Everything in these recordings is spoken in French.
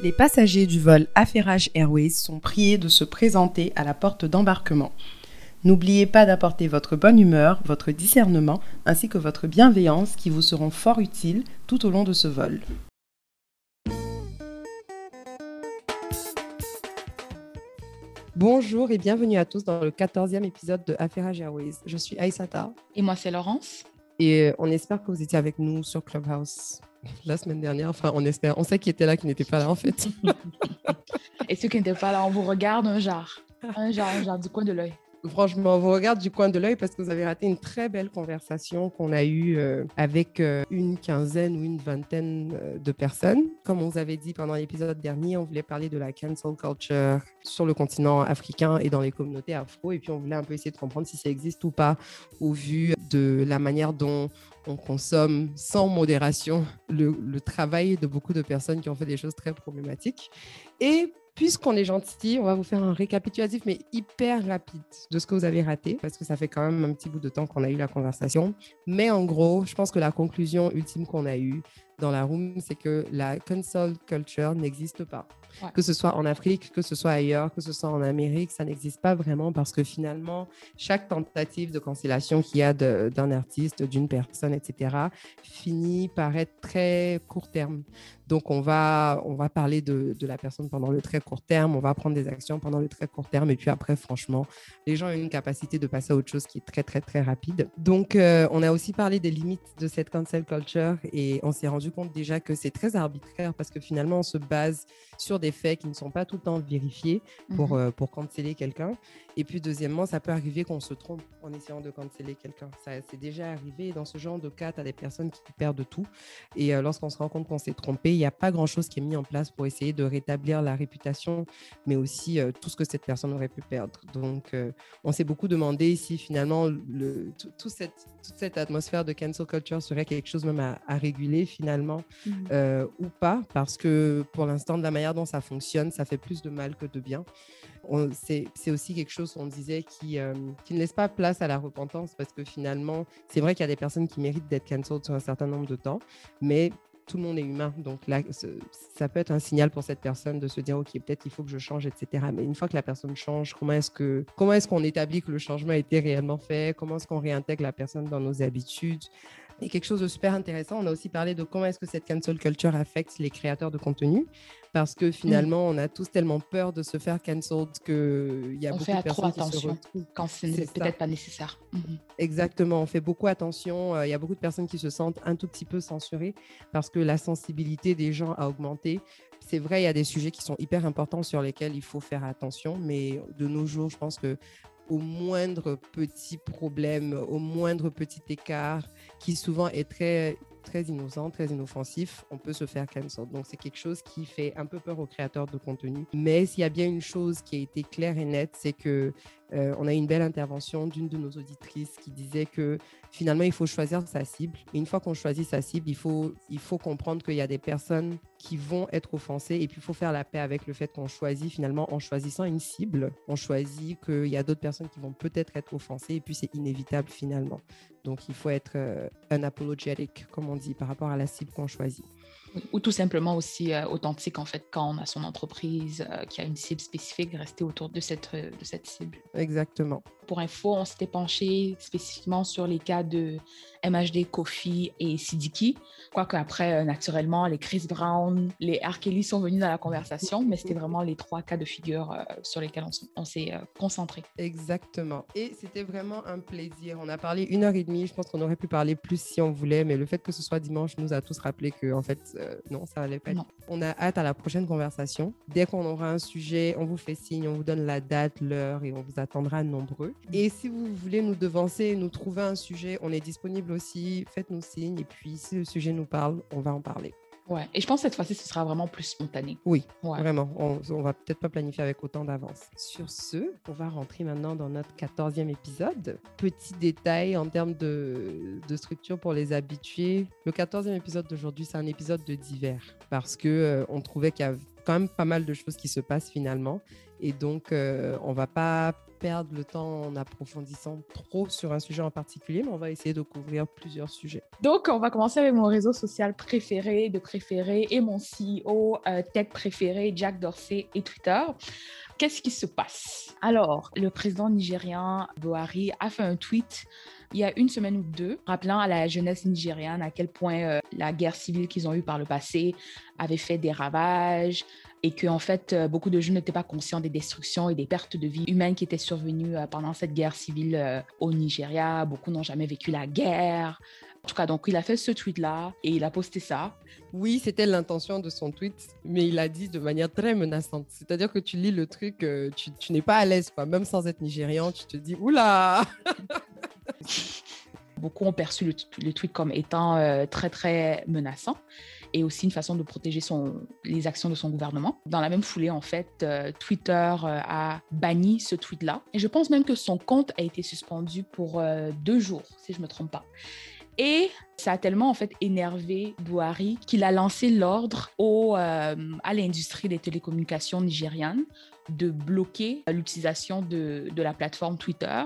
Les passagers du vol Affairage Airways sont priés de se présenter à la porte d'embarquement. N'oubliez pas d'apporter votre bonne humeur, votre discernement ainsi que votre bienveillance qui vous seront fort utiles tout au long de ce vol. Bonjour et bienvenue à tous dans le 14e épisode de Affairage Airways. Je suis Aïsata. Et moi, c'est Laurence. Et on espère que vous étiez avec nous sur Clubhouse la semaine dernière. Enfin, on espère. On sait qui était là, qui n'était pas là, en fait. et ceux qui n'étaient pas là, on vous regarde un genre. Un genre, un genre du coin de l'œil. Franchement, on vous regarde du coin de l'œil parce que vous avez raté une très belle conversation qu'on a eue euh, avec euh, une quinzaine ou une vingtaine euh, de personnes. Comme on vous avait dit pendant l'épisode dernier, on voulait parler de la cancel culture sur le continent africain et dans les communautés afro. Et puis, on voulait un peu essayer de comprendre si ça existe ou pas au vu de la manière dont on consomme sans modération le, le travail de beaucoup de personnes qui ont fait des choses très problématiques. Et puisqu'on est gentil, on va vous faire un récapitulatif, mais hyper rapide de ce que vous avez raté, parce que ça fait quand même un petit bout de temps qu'on a eu la conversation. Mais en gros, je pense que la conclusion ultime qu'on a eue dans la room, c'est que la console culture n'existe pas. Que ce soit en Afrique, que ce soit ailleurs, que ce soit en Amérique, ça n'existe pas vraiment parce que finalement, chaque tentative de cancellation qu'il y a d'un artiste, d'une personne, etc., finit par être très court terme. Donc, on va, on va parler de, de, la personne pendant le très court terme, on va prendre des actions pendant le très court terme, et puis après, franchement, les gens ont une capacité de passer à autre chose qui est très, très, très rapide. Donc, euh, on a aussi parlé des limites de cette cancel culture, et on s'est rendu compte déjà que c'est très arbitraire parce que finalement, on se base sur des faits qui ne sont pas tout le temps vérifiés pour, euh, pour canceller quelqu'un. Et puis, deuxièmement, ça peut arriver qu'on se trompe en essayant de canceller quelqu'un. Ça, c'est déjà arrivé. Dans ce genre de cas, tu as des personnes qui perdent tout. Et euh, lorsqu'on se rend compte qu'on s'est trompé, il n'y a pas grand-chose qui est mis en place pour essayer de rétablir la réputation, mais aussi euh, tout ce que cette personne aurait pu perdre. Donc, on s'est beaucoup demandé si finalement, le, tout, cette, toute cette atmosphère de cancel culture serait quelque chose même à, réguler finalement mmh. ou pas, parce que pour l'instant, de la manière dont ça fonctionne, ça fait plus de mal que de bien. C'est aussi quelque chose, on disait, qui, euh, qui, ne laisse pas place à la repentance parce que finalement, c'est vrai qu'il y a des personnes qui méritent d'être cancelled sur un certain nombre de temps, mais tout le monde est humain. Donc là, ça peut être un signal pour cette personne de se dire, OK, peut-être il faut que je change, etc. Mais une fois que la personne change, comment est-ce que comment est-ce qu'on établit que le changement a été réellement fait? Comment est-ce qu'on réintègre la personne dans nos habitudes? Et quelque chose de super intéressant, on a aussi parlé de comment est-ce que cette cancel culture affecte les créateurs de contenu, parce que finalement, on a tous tellement peur de se faire cancelled qu'il y a beaucoup de personnes trop attention qui se quand ce n'est peut-être pas nécessaire. Mhm. Exactement, on fait beaucoup attention. Euh, il y a beaucoup de personnes qui se sentent un tout petit peu censurées parce que la sensibilité des gens a augmenté. C'est vrai, il y a des sujets qui sont hyper importants sur lesquels il faut faire attention, mais de nos jours, je pense que au moindre petit problème, au moindre petit écart, qui souvent est très très innocent, très inoffensif, on peut se faire cancel. Donc, c'est quelque chose qui fait un peu peur aux créateurs de contenu. Mais s'il y a bien une chose qui a été claire et nette, c'est que euh, on a eu une belle intervention d'une de nos auditrices qui disait que finalement, il faut choisir sa cible. Une fois qu'on choisit sa cible, il faut, il faut comprendre qu'il y a des personnes qui vont être offensées et puis il faut faire la paix avec le fait qu'on choisit finalement en choisissant une cible, on choisit qu'il y a d'autres personnes qui vont peut-être être offensées et puis c'est inévitable finalement. Donc il faut être euh, un unapologetic, comme on dit, par rapport à la cible qu'on choisit. Ou tout simplement aussi euh, authentique, en fait, quand on a son entreprise euh, qui a une cible spécifique, rester autour de cette, de cette cible. Exactement. Pour info, on s'était penché spécifiquement sur les cas de MHD, Kofi et Sidiki. Quoique après, naturellement, les Chris Brown, les R. Kelly sont venus dans la conversation, mais c'était vraiment les trois cas de figure sur lesquels on, s'est concentré. Exactement. Et c'était vraiment un plaisir. On a parlé une heure et demie. Je pense qu'on aurait pu parler plus si on voulait, mais le fait que ce soit dimanche nous a tous rappelé que, en fait, euh, non, ça allait pas. On a hâte à la prochaine conversation. Dès qu'on aura un sujet, on vous fait signe, on vous donne la date, l'heure et on vous attendra nombreux. Et si vous voulez nous devancer, nous trouver un sujet, on est disponible aussi. Faites-nous signe et puis si le sujet nous parle, on va en parler. Ouais, et je pense que cette fois-ci, ce sera vraiment plus spontané. Oui, vraiment. On, on va peut-être pas planifier avec autant d'avance. Sur ce, on va rentrer maintenant dans notre 14e épisode. Petit détail en termes de, de structure pour les habitués. Le 14e épisode d'aujourd'hui, c'est un épisode de divers parce que euh, on trouvait qu'il y a quand même pas mal de choses qui se passent finalement. Et donc, euh, on va pas perdre le temps en approfondissant trop sur un sujet en particulier, mais on va essayer de couvrir plusieurs sujets. Donc, on va commencer avec mon réseau social préféré de préféré et mon CEO euh, tech préféré, Jack Dorsey et Twitter. Qu'est-ce qui se passe? Alors, le président nigérien Buhari a fait un tweet il y a une semaine ou deux, rappelant à la jeunesse nigériane à quel point euh, la guerre civile qu'ils ont eue par le passé avait fait des ravages et que en fait euh, beaucoup de jeunes n'étaient pas conscients des destructions et des pertes de vie humaines qui étaient survenues euh, pendant cette guerre civile au Nigeria. Beaucoup n'ont jamais vécu la guerre. En tout cas, donc il a fait ce tweet-là et il a posté ça. Oui, c'était l'intention de son tweet, mais il a dit de manière très menaçante. C'est-à-dire que tu lis le truc, tu, tu n'es pas à l'aise, quoi. Même sans être nigérian, tu te dis, oula Beaucoup ont perçu le, tweet comme étant euh, très, très menaçant et aussi une façon de protéger les actions de son gouvernement. Dans la même foulée, en fait, euh, Twitter euh, a banni ce tweet-là. Et je pense même que son compte a été suspendu pour deux jours, si je ne me trompe pas. Et ça a tellement en fait énervé Buhari qu'il a lancé l'ordre à l'industrie des télécommunications nigérianes de bloquer l'utilisation de, de, la plateforme Twitter.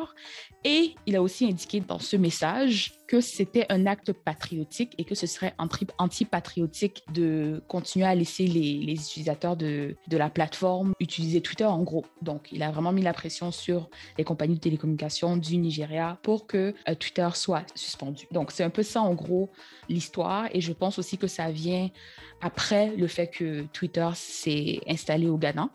Et il a aussi indiqué dans ce message que c'était un acte patriotique et que ce serait anti-patriotique de continuer à laisser les, les utilisateurs de, de, la plateforme utiliser Twitter en gros. Donc, il a vraiment mis la pression sur les compagnies de télécommunications du Nigeria pour que euh, Twitter soit suspendu. Donc, c'est un peu ça en gros l'histoire et je pense aussi que ça vient après le fait que Twitter s'est installé au Ghana.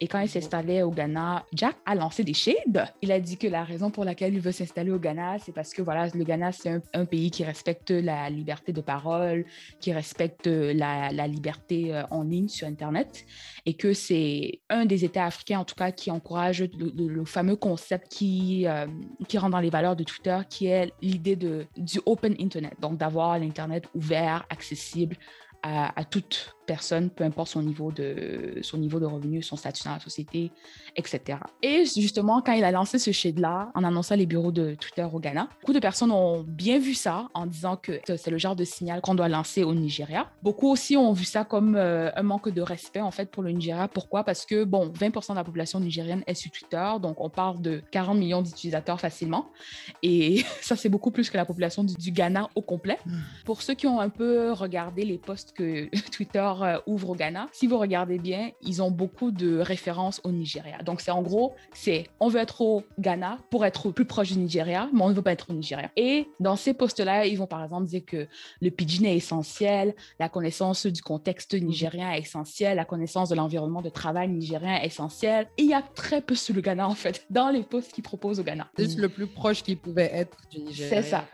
Et quand il s'est installé au Ghana, Jack a lancé des shades. Il a dit que la raison pour laquelle il veut s'installer au Ghana, c'est parce que voilà, le Ghana, c'est un, pays qui respecte la liberté de parole, qui respecte la, liberté euh, en ligne sur Internet, et que c'est un des États africains, en tout cas, qui encourage le, fameux concept qui, euh, qui rentre dans les valeurs de Twitter, qui est l'idée du open Internet, donc d'avoir l'Internet ouvert, accessible à, à toute personne, peu importe son niveau de, son niveau de revenu, son statut dans la société, etc. Et justement, quand il a lancé ce shade-là, en annonçant les bureaux de Twitter au Ghana, beaucoup de personnes ont bien vu ça en disant que c'est le genre de signal qu'on doit lancer au Nigeria. Beaucoup aussi ont vu ça comme euh, un manque de respect, en fait, pour le Nigeria. Pourquoi? Parce que, bon, 20% de la population nigérienne est sur Twitter, donc on parle de 40 millions d'utilisateurs facilement. Et ça, c'est beaucoup plus que la population du, Ghana au complet. Hmm. Pour ceux qui ont un peu regardé les posts que Twitter euh, ouvre au Ghana, si vous regardez bien, ils ont beaucoup de références au Nigeria. Donc, c'est en gros, c'est on veut être au Ghana pour être plus proche du Nigeria, mais on ne veut pas être au Nigeria. Et dans ces postes-là, ils vont par exemple dire que le pidgin est essentiel, la connaissance du contexte nigérien est essentielle, la connaissance de l'environnement de travail nigérien est essentielle. Et il y a très peu sur le Ghana, en fait, dans les postes qu'ils proposent au Ghana. C'est le plus proche qu'il pouvait être du Nigeria. C'est ça.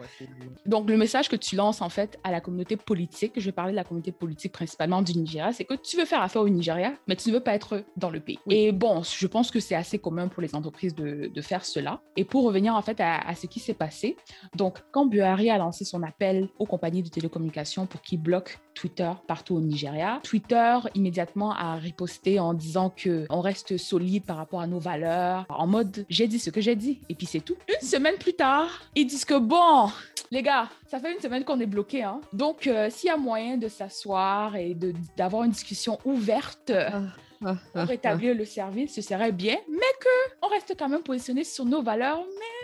Donc, le message que tu lances, en fait, à la communauté politique, je vais parler de la communauté politique principalement du Nigeria, c'est que tu veux faire affaire au Nigeria, mais tu ne veux pas être dans le pays. Et bon, je pense que c'est assez commun pour les entreprises de, de, faire cela. Et pour revenir en fait à, ce qui s'est passé, donc quand Buhari a lancé son appel aux compagnies de télécommunications pour qu'ils bloquent Twitter partout au Nigeria, Twitter immédiatement a riposté en disant que on reste solide par rapport à nos valeurs, en mode j'ai dit ce que j'ai dit, et puis c'est tout. Une semaine plus tard, ils disent que bon, les gars, ça fait une semaine qu'on est bloqué. Hein. Donc, euh, s'il y a moyen de s'asseoir et d'avoir une discussion ouverte ah, ah, pour ah, rétablir le service, ce serait bien, mais qu'on reste quand même positionné sur nos valeurs, mais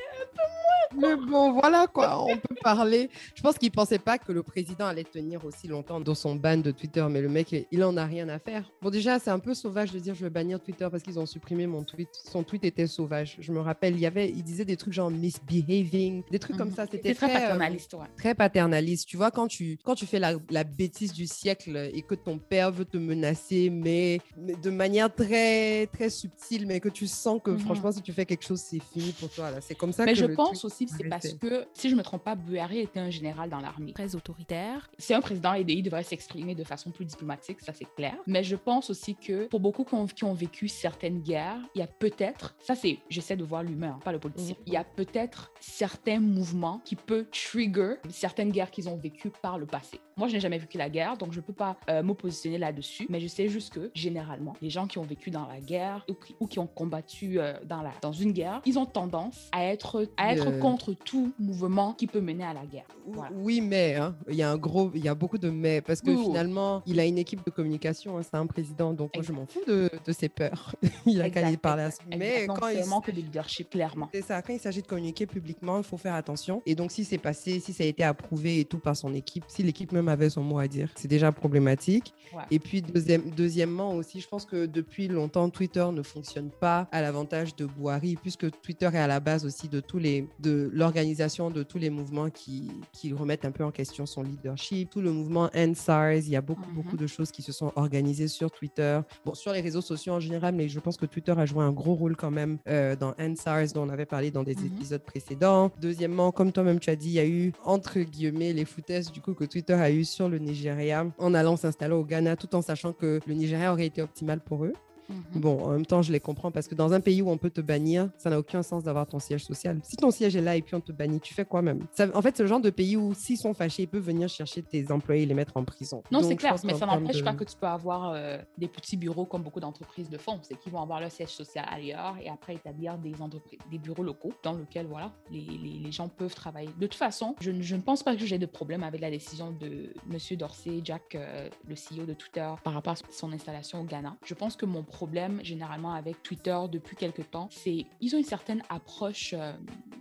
mais bon, voilà quoi, on peut parler. Je pense qu'il pensait pas que le président allait tenir aussi longtemps dans son ban de Twitter, mais le mec, il en a rien à faire. Bon, déjà, c'est un peu sauvage de dire je vais bannir Twitter parce qu'ils ont supprimé mon tweet. Son tweet était sauvage. Je me rappelle, il y avait, il disait des trucs genre misbehaving, des trucs comme mhm. ça. C'était très, très, paternaliste. Très paternaliste. Tu vois, quand tu, quand tu fais la, la, bêtise du siècle et que ton père veut te menacer, mais, de manière très, très subtile, mais que tu sens que mhm. franchement, si tu fais quelque chose, c'est fini pour toi. C'est comme ça mais que je pense aussi c'est parce que, si je ne me trompe pas, Buhari était un général dans l'armée. Très autoritaire. C'est un président et il devrait s'exprimer de façon plus diplomatique, ça c'est clair. Mais je pense aussi que pour beaucoup qui ont, qui ont vécu certaines guerres, il y a peut-être, ça c'est, j'essaie de voir l'humain, pas le politicien, mhm. il y a peut-être certains mouvements qui peuvent trigger certaines guerres qu'ils ont vécues par le passé. Moi, je n'ai jamais vécu la guerre, donc je ne peux pas euh, m'oppositionner là-dessus, mais je sais juste que généralement, les gens qui ont vécu dans la guerre ou qui, ou qui ont combattu euh, dans, la, dans une guerre, ils ont tendance à être, à être contre tout mouvement qui peut mener à la guerre. Oui, mais hein, il y a un gros, il y a beaucoup de mais parce que finalement, il a une équipe de communication, hein, c'est un président, donc moi, je m'en fous de, de, ses peurs. il a qu'à y parler à Mais quand il manque de leadership, clairement. C'est ça. Quand il s'agit de communiquer publiquement, il faut faire attention. Et donc, si c'est passé, si ça a été approuvé et tout par son équipe, si l'équipe même avait son mot à dire, c'est déjà problématique. Et puis, deuxième, deuxièmement aussi, je pense que depuis longtemps, Twitter ne fonctionne pas à l'avantage de Boari, puisque Twitter est à la base aussi de tous les, de l'organisation de tous les mouvements qui, qui remettent un peu en question son leadership. Tout le mouvement End SARS, il y a beaucoup, mm-hmm. beaucoup de choses qui se sont organisées sur Twitter, bon, sur les réseaux sociaux en général, mais je pense que Twitter a joué un gros rôle quand même euh, dans End SARS, dont on avait parlé dans des mm-hmm. épisodes précédents. Deuxièmement, comme toi-même tu as dit, il y a eu, entre guillemets, les foutaises du coup que Twitter a eu sur le Nigeria en allant s'installer au Ghana, tout en sachant que le Nigeria aurait été optimal pour eux. Mhm. Bon, en même temps, je les comprends parce que dans un pays où on peut te bannir, ça n'a aucun sens d'avoir ton siège social. Si ton siège est là et puis on te bannit, tu fais quoi même? En fait, c'est le genre de pays où s'ils sont fâchés, ils peuvent venir chercher tes employés et les mettre en prison. Non, c'est clair, mais ça n'empêche pas que tu peux avoir euh, des petits bureaux comme beaucoup d'entreprises le font. C'est qu'ils vont avoir leur siège social ailleurs et après établir des, entreprises, des bureaux locaux dans lesquels voilà, les, les, gens peuvent travailler. De toute façon, je, je ne pense pas que j'ai de problème avec la décision de M. Dorsey, Jack, euh, le CEO de Twitter, par rapport à son installation au Ghana. Je pense que mon problème, généralement, avec Twitter depuis quelques temps, c'est ils ont une certaine approche euh,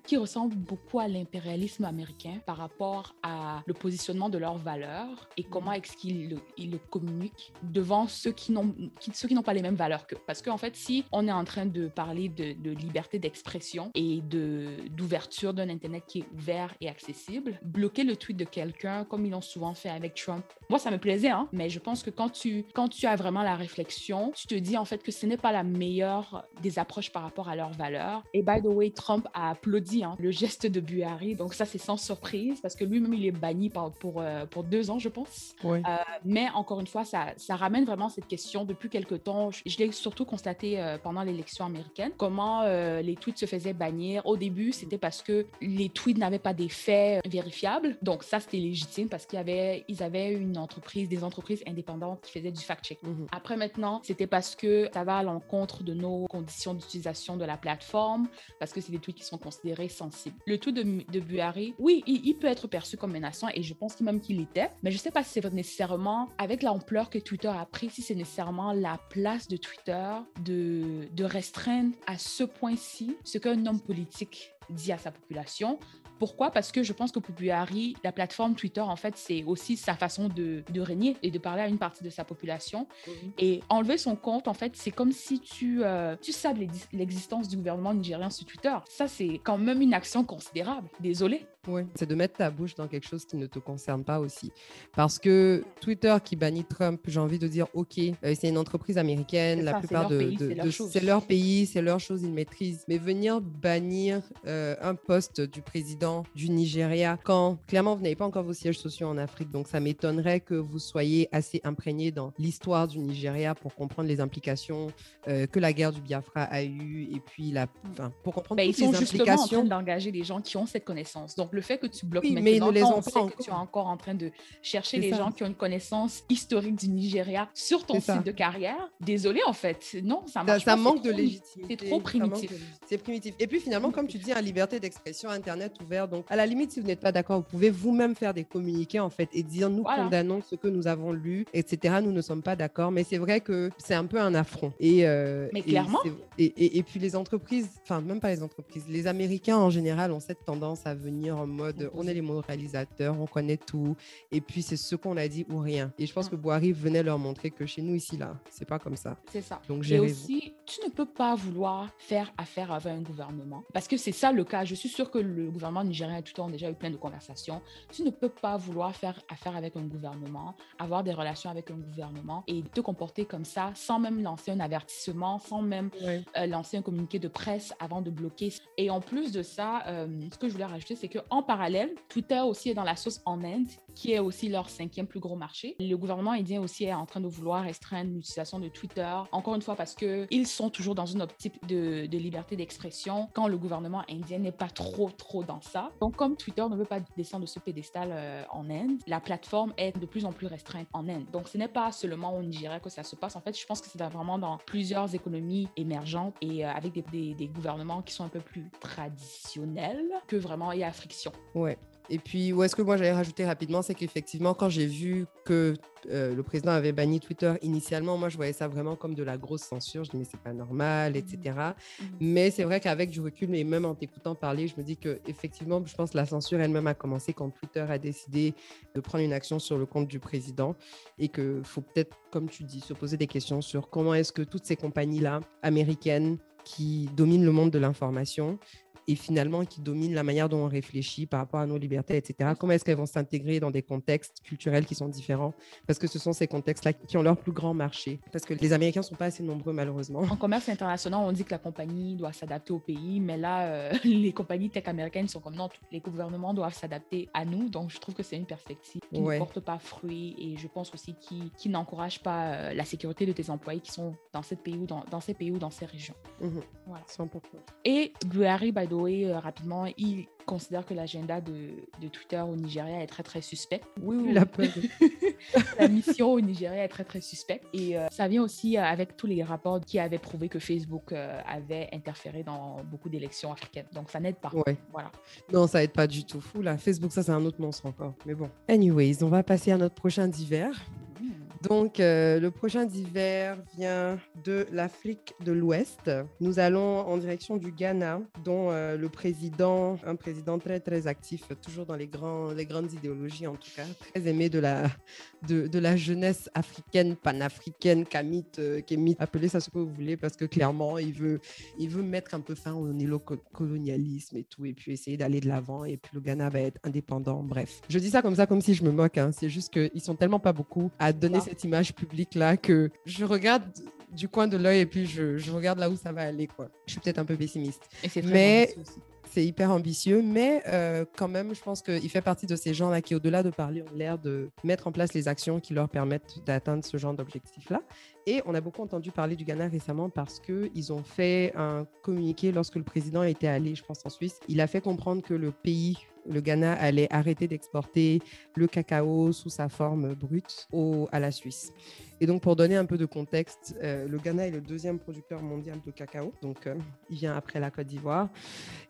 qui ressemble beaucoup à l'impérialisme américain par rapport à le positionnement de leurs valeurs et comment est-ce qu'ils le, ils le communiquent devant ceux qui n'ont ceux qui n'ont pas les mêmes valeurs que parce qu'en fait si on est en train de parler de, de liberté d'expression et de d'ouverture d'un internet qui est ouvert et accessible bloquer le tweet de quelqu'un comme ils l'ont souvent fait avec Trump moi ça me plaisait hein, mais je pense que quand tu quand tu as vraiment la réflexion tu te dis en fait que ce n'est pas la meilleure des approches par rapport à leurs valeurs. Et by the way, Trump a applaudi hein, le geste de Buhari, donc ça c'est sans surprise parce que lui-même il est banni pour, pour, euh, pour deux ans, je pense. Euh, mais encore une fois, ça, ça ramène vraiment cette question depuis quelques temps. Je, l'ai surtout constaté euh, pendant l'élection américaine, comment les tweets se faisaient bannir. Au début, c'était parce que les tweets n'avaient pas des faits vérifiables, donc ça c'était légitime parce qu'ils avaient, ils avaient une entreprise, des entreprises indépendantes qui faisaient du fact-check. Mhm. Après maintenant, c'était parce que ça va à l'encontre de nos conditions d'utilisation de la plateforme parce que c'est des tweets qui sont considérés sensibles. Le tweet de, de Buhari, oui, il, peut être perçu comme menaçant et je pense même qu'il était, mais je ne sais pas si c'est nécessairement, avec l'ampleur que Twitter a pris, si c'est nécessairement la place de Twitter de, de restreindre à ce point-ci ce qu'un homme politique dit à sa population pourquoi? Parce que je pense que pour Buhari, la plateforme Twitter, en fait, c'est aussi sa façon de, de, régner et de parler à une partie de sa population. Mhm. Et enlever son compte, en fait, c'est comme si tu, euh, tu sables l'existence du gouvernement nigérien sur Twitter. Ça, c'est quand même une action considérable. Désolé. Oui, c'est de mettre ta bouche dans quelque chose qui ne te concerne pas aussi. Parce que Twitter qui bannit Trump, j'ai envie de dire, OK, euh, c'est une entreprise américaine, la plupart de... C'est leur, pays, c'est leur chose, ils maîtrisent. Mais venir bannir euh, un poste du président du Nigeria quand, clairement, vous n'avez pas encore vos sièges sociaux en Afrique, donc ça m'étonnerait que vous soyez assez imprégné dans l'histoire du Nigeria pour comprendre les implications euh, que la guerre du Biafra a eu et puis la... Enfin, pour comprendre ben, toutes ils sont justement en train d'engager des gens qui ont cette connaissance. Donc, le fait que tu bloques mais maintenant, les on sait que tu es encore en train de chercher les gens qui ont une connaissance historique du Nigeria sur ton site de carrière, désolé en fait, non, ça marche ça, manque de légitimité. C'est trop primitif. C'est primitif. Et puis finalement, comme tu dis, la liberté d'expression, Internet ouvert. Donc, à la limite, si vous n'êtes pas d'accord, vous pouvez vous-même faire des communiqués en fait et dire nous condamnons ce que nous avons lu, etc. Nous ne sommes pas d'accord. Mais c'est vrai que c'est un peu un affront. Et, euh, mais clairement. Et, et, puis les entreprises, enfin même pas les entreprises, les Américains en général ont cette tendance à venir en mode on est les réalisateurs, on connaît tout, et puis c'est ce qu'on a dit ou rien. Et je pense que Boari venait leur montrer que chez nous ici là, c'est pas comme ça. C'est ça. Donc et aussi, tu ne peux pas vouloir faire affaire avec un gouvernement parce que c'est ça le cas. Je suis sûre que le gouvernement nigérien a tout le temps déjà eu plein de conversations. Tu ne peux pas vouloir faire affaire avec un gouvernement, avoir des relations avec un gouvernement et te comporter comme ça sans même lancer un avertissement, sans même euh, lancer un communiqué de presse avant de bloquer. Et en plus de ça, euh, ce que je voulais rajouter, c'est qu'en parallèle, Twitter aussi est dans la sauce en Inde, qui est aussi leur cinquième plus gros marché. Le gouvernement indien aussi est en train de vouloir restreindre l'utilisation de Twitter, encore une fois parce qu'ils sont toujours dans une optique de, liberté d'expression quand le gouvernement indien n'est pas trop, trop dans ça. Donc, comme Twitter ne veut pas descendre de ce pédestal euh, en Inde, la plateforme est de plus en plus restreinte en Inde. Donc, ce n'est pas seulement au Nigeria que ça se passe. En fait, je pense que c'est vraiment dans plusieurs économies émergentes et euh, avec des, des, gouvernements qui sont un peu plus traditionnels que vraiment il y a friction. Ouais. Et puis, où est-ce que moi j'allais rajouter rapidement, c'est qu'effectivement, quand j'ai vu que euh, le président avait banni Twitter initialement, moi je voyais ça vraiment comme de la grosse censure. Je dis, mais c'est pas normal, etc. Mmh. Mais c'est vrai qu'avec du recul, et même en t'écoutant parler, je me dis que effectivement, je pense que la censure elle-même a commencé quand Twitter a décidé de prendre une action sur le compte du président et qu'il faut peut-être, comme tu dis, se poser des questions sur comment est-ce que toutes ces compagnies-là américaines qui dominent le monde de l'information et finalement qui dominent la manière dont on réfléchit par rapport à nos libertés, etc. Comment est-ce qu'elles vont s'intégrer dans des contextes culturels qui sont différents? Parce que ce sont ces contextes-là qui ont leur plus grand marché. Parce que les Américains ne sont pas assez nombreux, malheureusement. En commerce international, on dit que la compagnie doit s'adapter au pays, mais là, euh, les compagnies tech américaines sont comme non, les gouvernements doivent s'adapter à nous. Donc, je trouve que c'est une perspective qui ouais. ne porte pas fruit et je pense aussi qui, qui n'encourage pas euh, la sécurité de tes employés qui sont dans, cette pays ou dans, dans ces pays ou dans ces régions. Mmh. Voilà. 100%. Et Buhari, by euh, rapidement, il considère que l'agenda de, de, Twitter au Nigeria est très très suspect. Oui, oui. La, la mission au Nigeria est très très suspecte. Et euh, ça vient aussi euh, avec tous les rapports qui avaient prouvé que Facebook euh, avait interféré dans beaucoup d'élections africaines. Donc ça n'aide pas. Ouais. Voilà. Non, ça aide pas du tout. Fou là, Facebook, ça c'est un autre monstre encore. Mais bon. Anyways, on va passer à notre prochain d'hiver. Donc, euh, le prochain d'hiver vient de l'Afrique de l'Ouest. Nous allons en direction du Ghana, dont euh, le président, un président très, très actif, toujours dans les, grands, les grandes idéologies en tout cas, très aimé de la, de, de la jeunesse africaine, panafricaine, kamite, euh, kémite, appelez ça ce que vous voulez, parce que clairement, il veut, il veut mettre un peu fin au néocolonialisme et tout, et puis essayer d'aller de l'avant, et puis le Ghana va être indépendant, bref. Je dis ça comme ça, comme si je me moque, hein. c'est juste qu'ils sont tellement pas beaucoup à donner wow cette image publique là que je regarde du coin de l'œil et puis je, je, regarde là où ça va aller quoi. Je suis peut-être un peu pessimiste. mais c'est hyper ambitieux, mais euh, quand même, je pense qu'il fait partie de ces gens-là qui, au-delà de parler, ont l'air de mettre en place les actions qui leur permettent d'atteindre ce genre d'objectif-là. Et on a beaucoup entendu parler du Ghana récemment parce qu'ils ont fait un communiqué lorsque le président était allé, je pense, en Suisse. Il a fait comprendre que le pays le Ghana allait arrêter d'exporter le cacao sous sa forme brute à la Suisse. Et donc, pour donner un peu de contexte, euh, le Ghana est le deuxième producteur mondial de cacao. Donc, euh, il vient après la Côte d'Ivoire.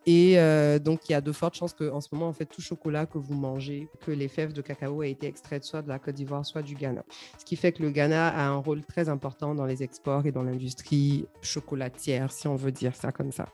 Et euh, donc, il y a de fortes chances qu'en ce moment, en fait, tout chocolat que vous mangez, que les fèves de cacao aient été extraites soit de la Côte d'Ivoire, soit du Ghana. Ce qui fait que le Ghana a un rôle très important dans les exports et dans l'industrie chocolatière, si on veut dire ça comme ça.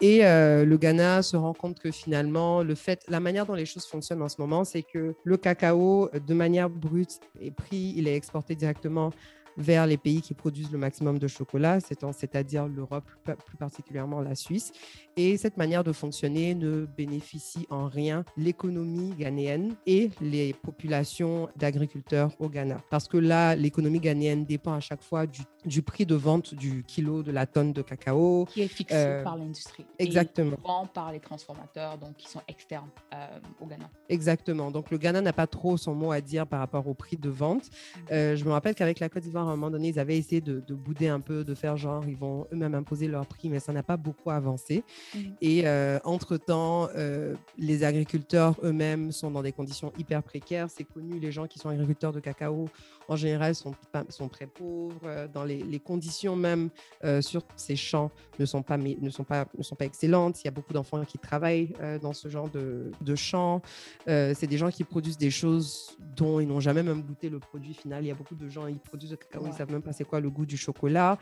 Et euh, le Ghana se rend compte que finalement, le fait, la manière dont les choses fonctionnent en ce moment, c'est que le cacao, de manière brute, est pris, il est exporté directement vers les pays qui produisent le maximum de chocolat, c'est-à-dire l'Europe, plus particulièrement la Suisse. Et cette manière de fonctionner ne bénéficie en rien l'économie ghanéenne et les populations d'agriculteurs au Ghana. Parce que là, l'économie ghanéenne dépend à chaque fois du, du, prix de vente du kilo, de la tonne de cacao. Qui est fixé euh, par l'industrie. Exactement. Et par les transformateurs, donc qui sont externes euh, au Ghana. Exactement. Donc le Ghana n'a pas trop son mot à dire par rapport au prix de vente. Mm-hmm. Euh, je me rappelle qu'avec la Côte d'Ivoire, à un moment donné, ils avaient essayé de, de bouder un peu, de faire genre, ils vont eux-mêmes imposer leur prix, mais ça n'a pas beaucoup avancé. Mmh. Et euh, entre-temps, euh, les agriculteurs eux-mêmes sont dans des conditions hyper précaires. C'est connu, les gens qui sont agriculteurs de cacao, en général, sont, sont très pauvres. Euh, dans les, les conditions même euh, sur ces champs ne sont, pas, ne, sont pas, ne sont pas excellentes. Il y a beaucoup d'enfants qui travaillent euh, dans ce genre de, de champs. C'est des gens qui produisent des choses dont ils n'ont jamais même goûté le produit final. Il y a beaucoup de gens, ils produisent le cacao, ouais. ils ne savent même pas c'est quoi le goût du chocolat.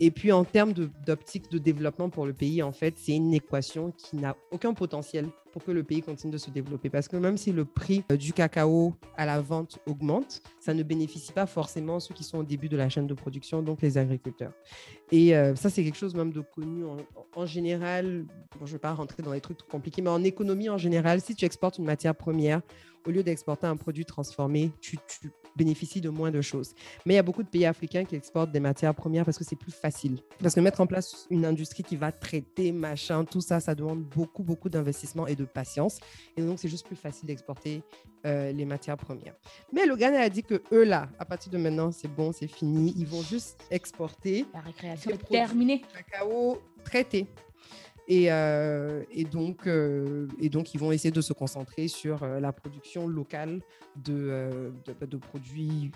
Et puis, en termes d'optique de, de développement pour le pays, en fait, c'est une équation qui n'a aucun potentiel pour que le pays continue de se développer. Parce que même si le prix du cacao à la vente augmente, ça ne bénéficie pas forcément ceux qui sont au début de la chaîne de production, donc les agriculteurs. Et euh, ça, c'est quelque chose même de connu en, général. Je ne vais pas rentrer dans les trucs trop compliqués, mais en économie en général, si tu exportes une matière première, au lieu d'exporter un produit transformé, tu, tu, bénéficient de moins de choses. Mais il y a beaucoup de pays africains qui exportent des matières premières parce que c'est plus facile. Parce que mettre en place une industrie qui va traiter, machin, tout ça, ça demande beaucoup, beaucoup d'investissement et de patience. Et donc, c'est juste plus facile d'exporter euh, les matières premières. Mais le Ghana a dit que eux, là, à partir de maintenant, c'est bon, c'est fini. Ils vont juste exporter. La récréation est terminée. Cacao traité. Et, euh, et, donc, euh, et donc, ils vont essayer de se concentrer sur la production locale de, de, produits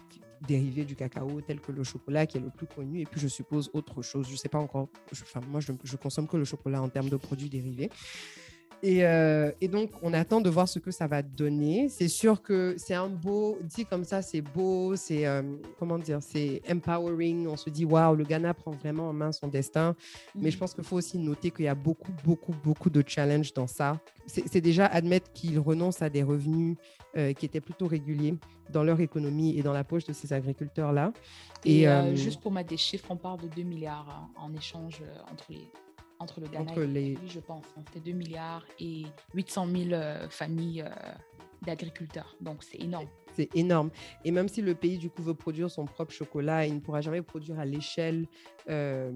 dérivés du cacao, tels que le chocolat, qui est le plus connu, et puis je suppose autre chose. Je ne sais pas encore. enfin, moi, je, je consomme que le chocolat en termes de produits dérivés. Euh, et, donc, on attend de voir ce que ça va donner. C'est sûr que c'est un beau, dit comme ça, c'est beau, c'est, euh, comment dire, c'est empowering. On se dit, waouh, le Ghana prend vraiment en main son destin. Mais je mm. pense qu'il faut aussi noter qu'il y a beaucoup, beaucoup, beaucoup de challenges dans ça. C'est déjà admettre qu'ils renoncent à des revenus euh, qui étaient plutôt réguliers dans leur économie et dans la poche de ces agriculteurs-là. Et, juste pour mettre des chiffres, on parle de 2 milliards en échange entre les entre le Ghana et les... je pense. C'était 2 milliards et 800 000 euh, familles euh, d'agriculteurs. Donc, c'est énorme. C'est énorme. Et même si le pays, du coup, veut produire son propre chocolat, il ne pourra jamais produire à l'échelle euh,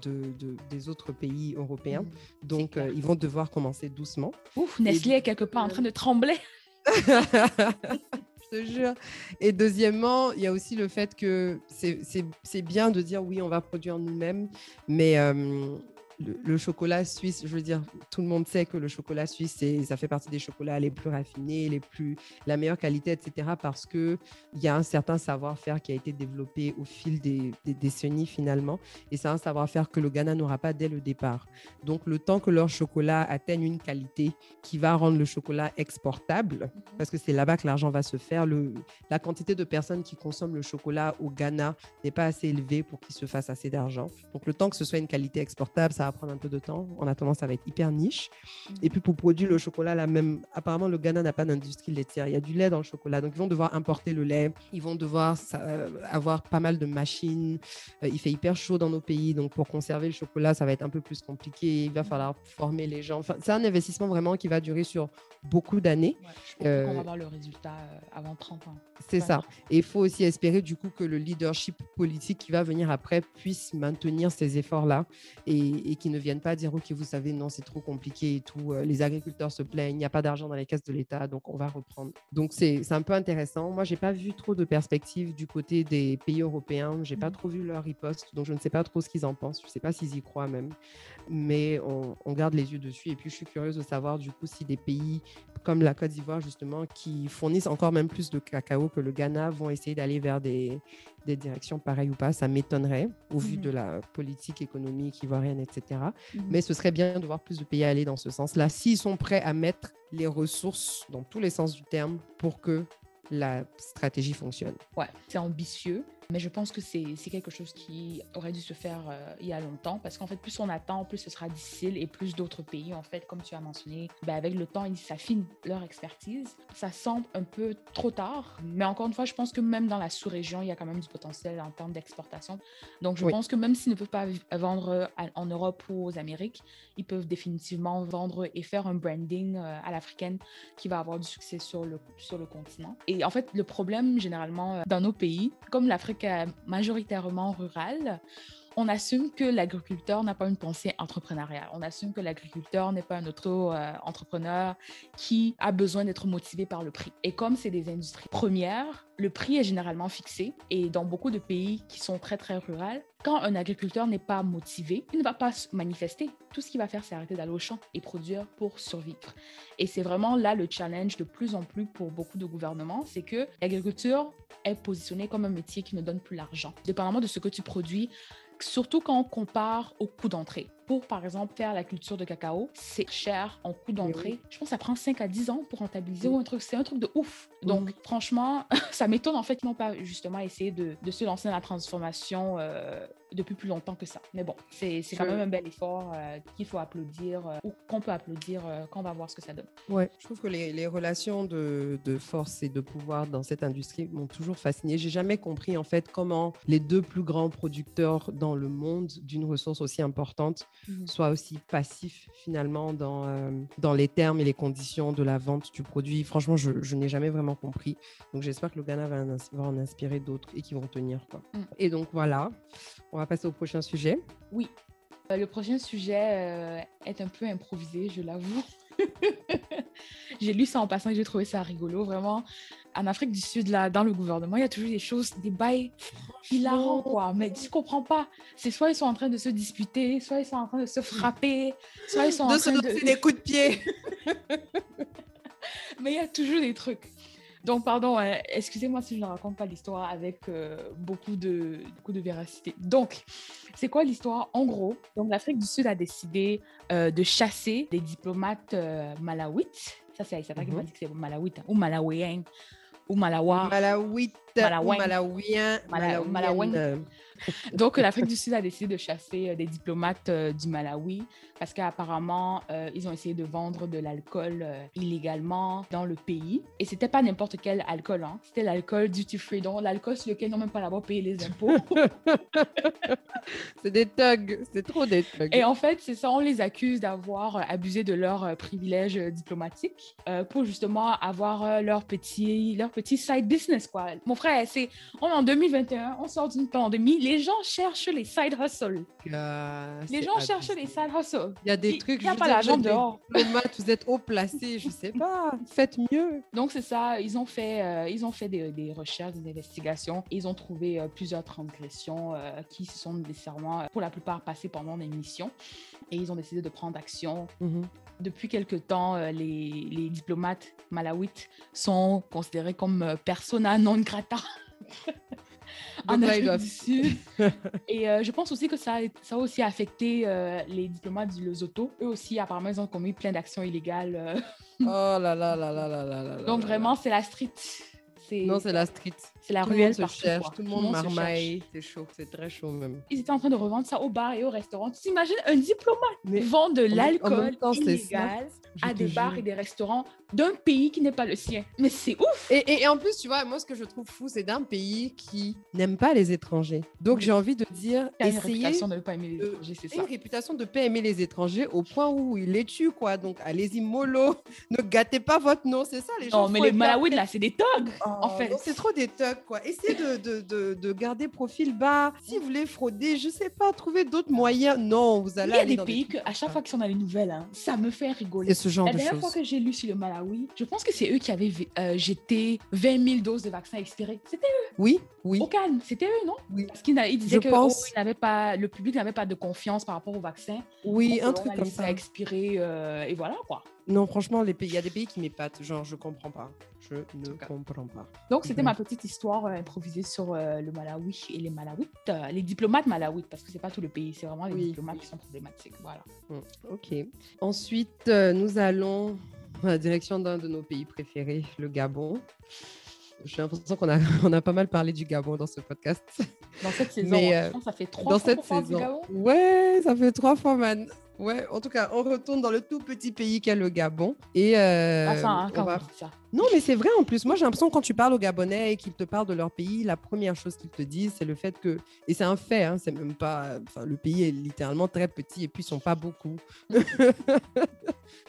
de, des autres pays européens. Mmh, Donc, ils vont devoir commencer doucement. Ouf, Nestlé est quelque part en train de trembler. Je te jure. Et deuxièmement, il y a aussi le fait que c'est bien de dire oui, on va produire nous-mêmes, mais le, chocolat suisse, je veux dire, tout le monde sait que le chocolat suisse, ça fait partie des chocolats les plus raffinés, les plus, la meilleure qualité, etc. Parce qu'il y a un certain savoir-faire qui a été développé au fil des, décennies finalement. Et c'est un savoir-faire que le Ghana n'aura pas dès le départ. Donc, le temps que leur chocolat atteigne une qualité qui va rendre le chocolat exportable, mhm. parce que c'est là-bas que l'argent va se faire, le, la quantité de personnes qui consomment le chocolat au Ghana n'est pas assez élevée pour qu'il se fasse assez d'argent. Donc, le temps que ce soit une qualité exportable, ça prendre un peu de temps. En attendant, ça va être hyper niche. Et puis pour produire le chocolat, là même, apparemment, le Ghana n'a pas d'industrie laitière. Il y a du lait dans le chocolat. Donc ils vont devoir importer le lait. Ils vont devoir euh, avoir pas mal de machines. Euh, il fait hyper chaud dans nos pays. Donc pour conserver le chocolat, ça va être un peu plus compliqué. Il va falloir former les gens. Enfin, c'est un investissement vraiment qui va durer sur beaucoup d'années. on va euh, voir le résultat avant 30 ans. C'est ça. Et il faut aussi espérer du coup que le leadership politique qui va venir après puisse maintenir ces efforts-là et, et qui ne viennent pas dire, OK, vous savez, non, c'est trop compliqué et tout. Euh, les agriculteurs se plaignent, il n'y a pas d'argent dans les caisses de l'État, donc on va reprendre. Donc c'est un peu intéressant. Moi, j'ai pas vu trop de perspectives du côté des pays européens. J'ai pas mmh. trop vu leur riposte, donc je ne sais pas trop ce qu'ils en pensent. Je sais pas s'ils y croient même. Mais on, on, garde les yeux dessus. Et puis, je suis curieuse de savoir, du coup, si des pays comme la Côte d'Ivoire, justement, qui fournissent encore même plus de cacao que le Ghana, vont essayer d'aller vers des, des directions pareilles ou pas. Ça m'étonnerait au vu mmh de la politique économique ivoirienne, etc. Mmh Mais ce serait bien de voir plus de pays aller dans ce sens-là, s'ils sont prêts à mettre les ressources dans tous les sens du terme pour que la stratégie fonctionne. Ouais, c'est ambitieux, mais je pense que c'est quelque chose qui aurait dû se faire euh, il y a longtemps parce qu'en fait, plus on attend, plus ce sera difficile et plus d'autres pays, en fait, comme tu as mentionné, ben avec le temps, ils s'affinent leur expertise. Ça semble un peu trop tard, mais encore une fois, je pense que même dans la sous-région, il y a quand même du potentiel en termes d'exportation. Donc, je pense que même s'ils ne peuvent pas vendre en Europe ou aux Amériques, ils peuvent définitivement vendre et faire un branding euh, à l'africaine qui va avoir du succès sur le, sur le continent. Et en fait, le problème, généralement, euh, dans nos pays, comme l'Afrique majoritairement rural, on assume que l'agriculteur n'a pas une pensée entrepreneuriale. On assume que l'agriculteur n'est pas un auto-entrepreneur qui a besoin d'être motivé par le prix. Et comme c'est des industries premières, le prix est généralement fixé. Et dans beaucoup de pays qui sont très, très ruraux, quand un agriculteur n'est pas motivé, il ne va pas se manifester. Tout ce qu'il va faire, c'est arrêter d'aller au champ et produire pour survivre. Et c'est vraiment là le challenge de plus en plus pour beaucoup de gouvernements, c'est que l'agriculture est positionnée comme un métier qui ne donne plus l'argent. Dépendamment de ce que tu produis, surtout quand on compare au coût d'entrée. Pour, par exemple, faire la culture de cacao, c'est cher en coût d'entrée. Je pense que ça prend 5 à 10 ans pour rentabiliser un truc. C'est un truc de ouf. Donc, franchement, ça m'étonne en fait qu'ils n'ont pas justement essayé de, se lancer dans la transformation euh, depuis plus longtemps que ça. Mais bon, c'est quand même un bel effort euh, qu'il faut applaudir euh, ou qu'on peut applaudir quand on va voir ce que ça donne. Ouais, je trouve que les, les relations de, de, force et de pouvoir dans cette industrie m'ont toujours fasciné. J'ai jamais compris en fait comment les deux plus grands producteurs dans le monde d'une ressource aussi importante mmh soient aussi passifs finalement dans, dans les termes et les conditions de la vente du produit. Franchement, je, je n'ai jamais vraiment compris. Donc j'espère que le Ghana va, va en inspirer d'autres et qui vont tenir. Quoi. Mmh. Et donc voilà, on va passer au prochain sujet. Oui, le prochain sujet est un peu improvisé, je l'avoue. j'ai lu ça en passant et j'ai trouvé ça rigolo. Vraiment, en Afrique du Sud, là, dans le gouvernement, il y a toujours des choses, des bails hilarants, quoi. Mais je comprends pas. C'est soit ils sont en train de se disputer, soit ils sont en train de se frapper, soit ils sont en train de... se des coups de pied. Mais il y a toujours des trucs. Donc, pardon, hein, excusez-moi si je ne raconte pas l'histoire avec euh, beaucoup, de, beaucoup de véracité. Donc, c'est quoi l'histoire? En gros, donc l'Afrique du Sud a décidé euh, de chasser des diplomates euh, malawites. Ça, c'est Aïssata qui m'a dit que c'est malawite hein, ou malawien ou malawa. Malawite malawien. Malawien. Donc, l'Afrique du Sud a décidé de chasser des diplomates du Malawi parce qu'apparemment, euh, ils ont essayé de vendre de l'alcool euh, illégalement dans le pays. Et c'était pas n'importe quel alcool, hein. c'était l'alcool duty free, donc l'alcool sur lequel ils n'ont même pas d'abord payé les impôts. c'est des thugs, c'est trop des thugs. Et en fait, c'est ça, on les accuse d'avoir abusé de leurs privilèges diplomatiques euh, pour justement avoir leur petit, leur petit side business, quoi. Mon frère, c'est, on est en 2021, on sort d'une pandémie, les gens cherchent les side hustles. les gens cherchent les side hustles. Il y a des trucs. Il n'y a pas l'argent dehors. vous êtes haut placé, je sais pas. Faites mieux. Donc c'est ça. Ils ont fait, euh, ils ont fait des, recherches, des investigations. Ils ont trouvé euh, plusieurs transgressions euh, qui sont nécessairement, pour la plupart, passées pendant des missions. Et ils ont décidé de prendre action. Mhm. Depuis quelque temps, les, les diplomates malawites sont considérés comme persona non grata. en Afrique du Sud. Et euh, je pense aussi que ça, ça a aussi affecté euh, les diplomates du Lesotho. Eux aussi, apparemment, ils ont commis plein d'actions illégales. Euh. Oh là là là là là là là. Donc vraiment, c'est la street. Non, c'est la street. C'est la ruelle se cherche, tout le monde, marmaille. C'est chaud, c'est très chaud même. Ils étaient en train de revendre ça au bar et au restaurant. Tu t'imagines un diplomate mais vend de l'alcool illégal à des bars et des restaurants d'un pays qui n'est pas le sien. Mais c'est ouf. Et, et, en plus, tu vois, moi, ce que je trouve fou, c'est d'un pays qui n'aime pas les étrangers. Donc, j'ai envie de dire, essayez. Une réputation de ne pas aimer les étrangers, c'est ça. Une réputation de ne pas aimer les étrangers au point où ils les tuent, quoi. Donc, allez-y, mollo. ne gâtez pas votre nom, c'est ça, les gens. Non, mais les Malawites, là, c'est des thugs, en oh, fait. C'est trop des thugs, quoi. Essayez de, de, de, de, garder profil bas. Si vous voulez frauder, je sais pas, trouver d'autres moyens. Non, vous allez. Il y a des pays que, à chaque fois qu'ils sont dans les nouvelles, hein, ça me fait rigoler. C'est ce genre La dernière fois que j'ai lu sur le Malawi, je pense que c'est eux qui avaient euh, jeté 20 000 doses de vaccins expirés. C'était eux. Oui, oui. Au calme, c'était eux, non? Oui. Parce qu'ils disaient que pense... oh, pas, le public n'avait pas de confiance par rapport au vaccin. Oui, un truc comme ça. a expiré euh, et voilà quoi. Non, franchement, les pays, il y a des pays qui m'épatent. Genre, je comprends pas. Je ne comprends pas. Donc, c'était ma petite histoire euh, improvisée sur le Malawi et les Malawites, les diplomates malawites, parce que c'est pas tout le pays, c'est vraiment les diplomates qui sont problématiques. Voilà. Mmh, ok. Ensuite, nous allons la direction d'un de nos pays préférés, le Gabon. J'ai l'impression qu'on a, on a pas mal parlé du Gabon dans ce podcast. Dans cette saison, euh, ça fait trois dans fois cette saison. Du Gabon? Ouais, ça fait trois fois, man. Ouais, en tout cas, on retourne dans le tout petit pays qu'est le Gabon. Et euh, ah, ça, ça. Non, mais c'est vrai en plus. Moi, j'ai l'impression quand tu parles aux Gabonais et qu'ils te parlent de leur pays, la première chose qu'ils te disent, c'est le fait que, et c'est un fait, hein, c'est même pas, enfin, le pays est littéralement très petit et puis ils sont pas beaucoup.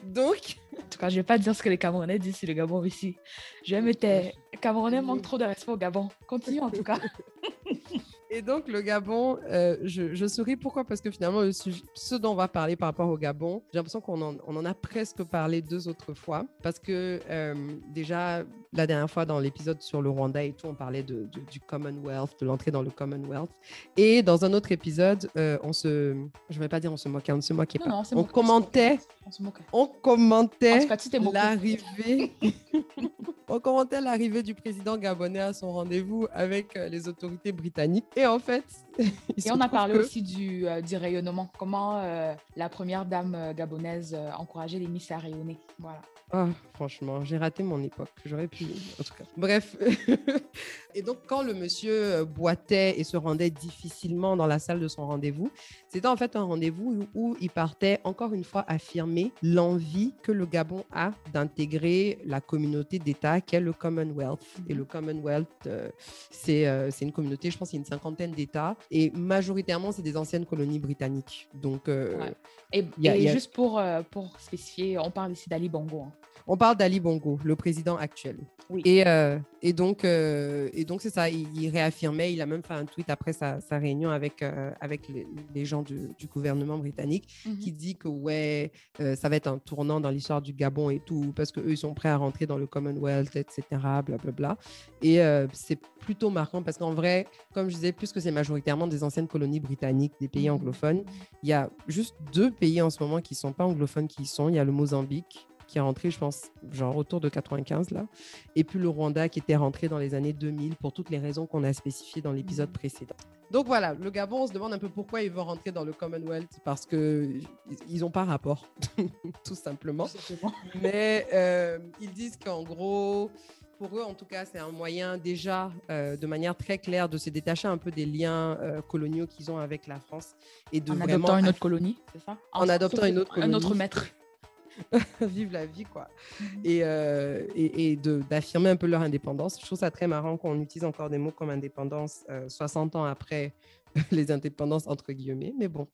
Donc, en tout cas, je vais pas dire ce que les Camerounais disent sur le Gabon ici. Je vais me taire. Les Camerounais manquent trop de respect au Gabon. Continue en tout cas. Et donc, le Gabon, euh, je, souris. Pourquoi? Parce que finalement, ce dont on va parler par rapport au Gabon, j'ai l'impression qu'on en, a presque parlé deux autres fois. Parce que euh, déjà, la dernière fois, dans l'épisode sur le Rwanda et tout, on parlait de, du Commonwealth, de l'entrée dans le Commonwealth. Et dans un autre épisode, euh, on se. Je ne vais pas dire on se moquait, on ne se moquait pas. on, commentait, on, se moquait. on commentait l'arrivée. on commentait l'arrivée du président gabonais à son rendez-vous avec les autorités britanniques. Et en fait. Et on a parlé aussi du, euh, du, rayonnement. Comment euh, la première dame euh, gabonaise encourageait les Miss à rayonner. Voilà. Ah, franchement, j'ai raté mon époque. J'aurais pu en tout cas. Bref. et donc, quand le monsieur euh, boitait et se rendait difficilement dans la salle de son rendez-vous, c'était en fait un rendez-vous où il partait encore une fois affirmer l'envie que le Gabon a d'intégrer la communauté d'États qu'est le Commonwealth. Et le Commonwealth, euh, c'est euh, c'est une communauté, je pense, il y a une cinquantaine d'États. Et majoritairement, c'est des anciennes colonies britanniques. Donc, et, et juste pour, pour spécifier, on parle ici d'Ali Bongo. Hein. On parle d'Ali Bongo, le président actuel. Oui. Et, euh, et donc, euh, et donc c'est ça, il, réaffirmait, il a même fait un tweet après sa, réunion avec, euh, avec les, gens du, gouvernement britannique mhm. qui dit que ouais, ça va être un tournant dans l'histoire du Gabon et tout, parce qu'eux, ils sont prêts à rentrer dans le Commonwealth, etc., blablabla. Bla, bla. Et c'est plutôt marquant parce qu'en vrai, comme je disais, puisque c'est majoritairement des anciennes colonies britanniques, des pays mhm. anglophones, il y a juste deux pays en ce moment qui ne sont pas anglophones qui y sont. Il y a le Mozambique qui est rentré, je pense, genre autour de 95 là, et puis le Rwanda qui était rentré dans les années 2000 pour toutes les raisons qu'on a spécifiées dans l'épisode mmh. précédent. Donc voilà, le Gabon, on se demande un peu pourquoi ils vont rentrer dans le Commonwealth parce que ils n'ont pas rapport, tout simplement. Mais euh, ils disent qu'en gros, pour eux, en tout cas, c'est un moyen déjà, euh, de manière très claire, de se détacher un peu des liens euh, coloniaux qu'ils ont avec la France et de en adoptant une autre colonie, c'est ça? En, adoptant une autre colonie. Un autre maître. Vive la vie, quoi. Mhm. Et, euh, et, d'affirmer un peu leur indépendance. Je trouve ça très marrant qu'on utilise encore des mots comme indépendance 60 euh, ans après les indépendances, entre guillemets. Mais bon,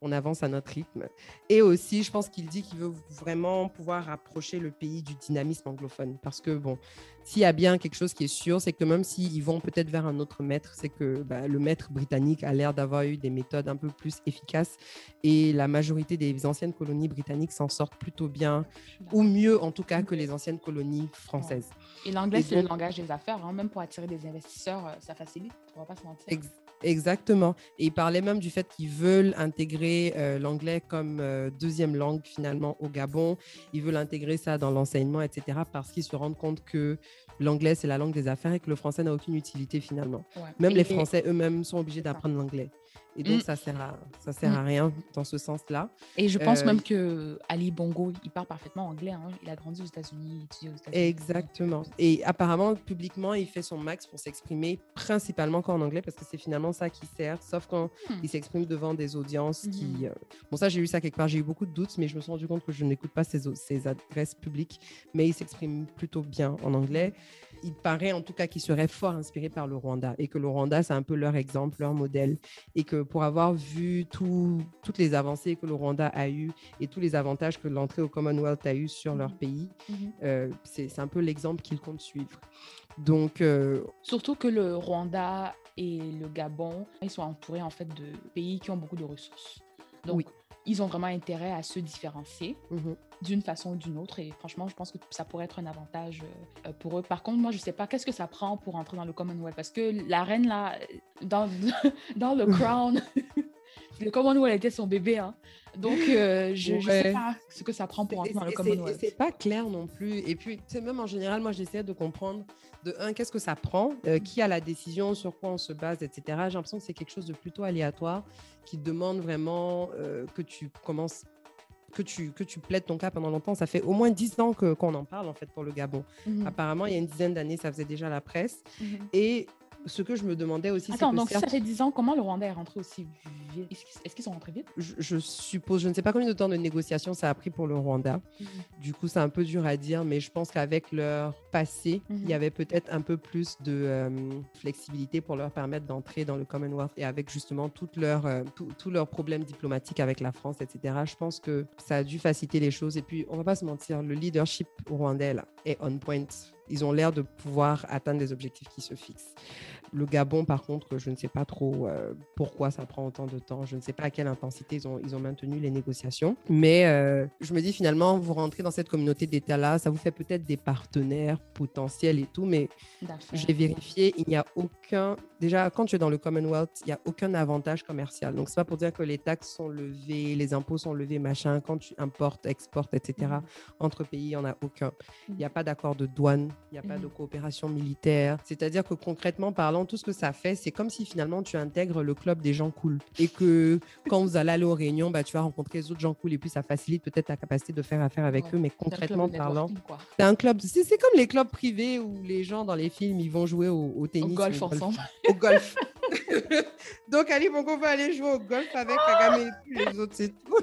on avance à notre rythme. Et aussi, je pense qu'il dit qu'il veut vraiment pouvoir rapprocher le pays du dynamisme anglophone. Parce que, bon, s'il y a bien quelque chose qui est sûr, c'est que même s'ils vont peut-être vers un autre maître, c'est que bah, le maître britannique a l'air d'avoir eu des méthodes un peu plus efficaces et la majorité des anciennes colonies britanniques s'en sortent plutôt bien, ou mieux en tout cas que les anciennes colonies françaises. Et l'anglais, c'est le langage des affaires, hein. même pour attirer des investisseurs, euh, ça facilite, on va pas se mentir. Exactement. Et il parlait même du fait qu'ils veulent intégrer euh, l'anglais comme euh, deuxième langue finalement au Gabon. Ils veulent intégrer ça dans l'enseignement, etc. parce qu'ils se rendent compte que l'anglais, c'est la langue des affaires et que le français n'a aucune utilité finalement. Même les Français eux-mêmes sont obligés d'apprendre l'anglais. Et donc, mmh. ça sert à, ça sert à mmh. rien dans ce sens-là. Et je pense même que Ali Bongo, il parle parfaitement anglais. Hein. Il a grandi aux États-Unis, étudié aux États-Unis. Exactement. Et apparemment, publiquement, il fait son max pour s'exprimer principalement qu'en anglais parce que c'est finalement ça qui sert. Sauf quand mmh. il s'exprime devant des audiences qui. Euh, bon, ça, j'ai eu ça quelque part. J'ai eu beaucoup de doutes, mais je me suis rendu compte que je n'écoute pas ses, ses adresses publiques. Mais il s'exprime plutôt bien en anglais il paraît en tout cas qu'il serait fort inspiré par le Rwanda et que le Rwanda, c'est un peu leur exemple, leur modèle. Et que pour avoir vu toutes les avancées que le Rwanda a eues et tous les avantages que l'entrée au Commonwealth a eu sur leur mhm. pays, euh, c'est un peu l'exemple qu'ils comptent suivre. Donc, euh, Surtout que le Rwanda et le Gabon, ils sont entourés en fait de pays qui ont beaucoup de ressources. Donc, oui ils ont vraiment intérêt à se différencier mhm. d'une façon ou d'une autre. Et franchement, je pense que ça pourrait être un avantage euh, euh, pour eux. Par contre, moi, je ne sais pas qu'est-ce que ça prend pour entrer dans le Commonwealth? Parce que la reine, là, dans, dans le Crown, le Commonwealth était son bébé. Hein. Donc, euh, je ne sais pas ce que ça prend pour entrer dans le Commonwealth. C'est pas clair non plus. Et puis, même en général, moi, j'essaie de comprendre de un, qu'est-ce que ça prend, mm. qui a la décision, sur quoi on se base, etc. J'ai l'impression que c'est quelque chose de plutôt aléatoire qui demande vraiment euh, que tu commences que tu, que tu plaides ton cas pendant longtemps. Ça fait au moins dix ans qu'on en parle, en fait, pour le Gabon. Mm-hmm. Apparemment, il y a une dizaine d'années, ça faisait déjà la presse. Mm-hmm. Et ce que je me demandais aussi. Attends, donc ça fait 10 ans, comment le Rwanda est rentré aussi vite? Est-ce qu'ils sont rentrés vite? Je, suppose, je ne sais pas combien de temps de négociation ça a pris pour le Rwanda. Mhm. Du coup, c'est un peu dur à dire, mais je pense qu'avec leur passé, il y mhm. avait peut-être un peu plus de euh, flexibilité pour leur permettre d'entrer dans le Commonwealth et avec justement toutes leurs, euh, tous leurs problèmes diplomatiques avec la France, etc. Je pense que ça a dû faciliter les choses. Et puis, on va pas se mentir, le leadership rwandais là, est on point ils ont l'air de pouvoir atteindre les objectifs qui se fixent. Le Gabon, par contre, je ne sais pas trop euh, pourquoi ça prend autant de temps. Je ne sais pas à quelle intensité ils ont, ils ont maintenu les négociations. Mais euh, je me dis finalement, vous rentrez dans cette communauté d'États-là, ça vous fait peut-être des partenaires potentiels et tout, mais j'ai vérifié, il n'y a aucun. Déjà, quand tu es dans le Commonwealth, il n'y a aucun avantage commercial. Donc, ce n'est pas pour dire que les taxes sont levées, les impôts sont levés, machin. Quand tu importes, exportes, etc., mm. entre pays, il n'y en a aucun. Il n'y a pas d'accord de douane il n'y a pas de Mhm. coopération militaire. C'est-à-dire que concrètement parlant, tout ce que ça fait, c'est comme si finalement tu intègres le club des gens cool. Et que quand vous allez aller aux réunions, bah, tu vas rencontrer les autres gens cool et puis ça facilite peut-être ta capacité de faire affaire avec Ouais. eux. Mais concrètement parlant, c'est un club. C'est comme les clubs privés où les gens dans les films, ils vont jouer au, au tennis. Au golf ensemble. Au golf. Donc Ali Bongo va aller jouer au golf avec Kagame et tous les autres, c'est tout.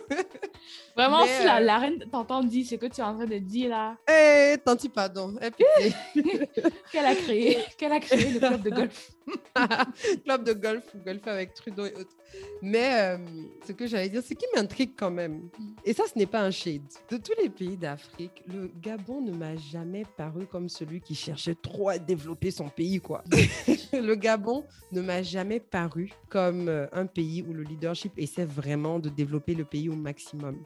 Vraiment, Mais, si la, euh, la reine t'entend dire ce que tu es en train de dire là, Eh, tanti pardon. Eh, pitié. qu'elle a créé, qu'elle a créé le club de golf. club de golf ou golf avec Trudeau et autres. Mais euh, ce que j'allais dire, ce qui m'intrigue quand même, et ça, ce n'est pas un shade, de tous les pays d'Afrique, le Gabon ne m'a jamais paru comme celui qui cherchait trop à développer son pays, quoi. le Gabon ne m'a jamais paru comme euh, un pays où le leadership essaie vraiment de développer le pays au maximum.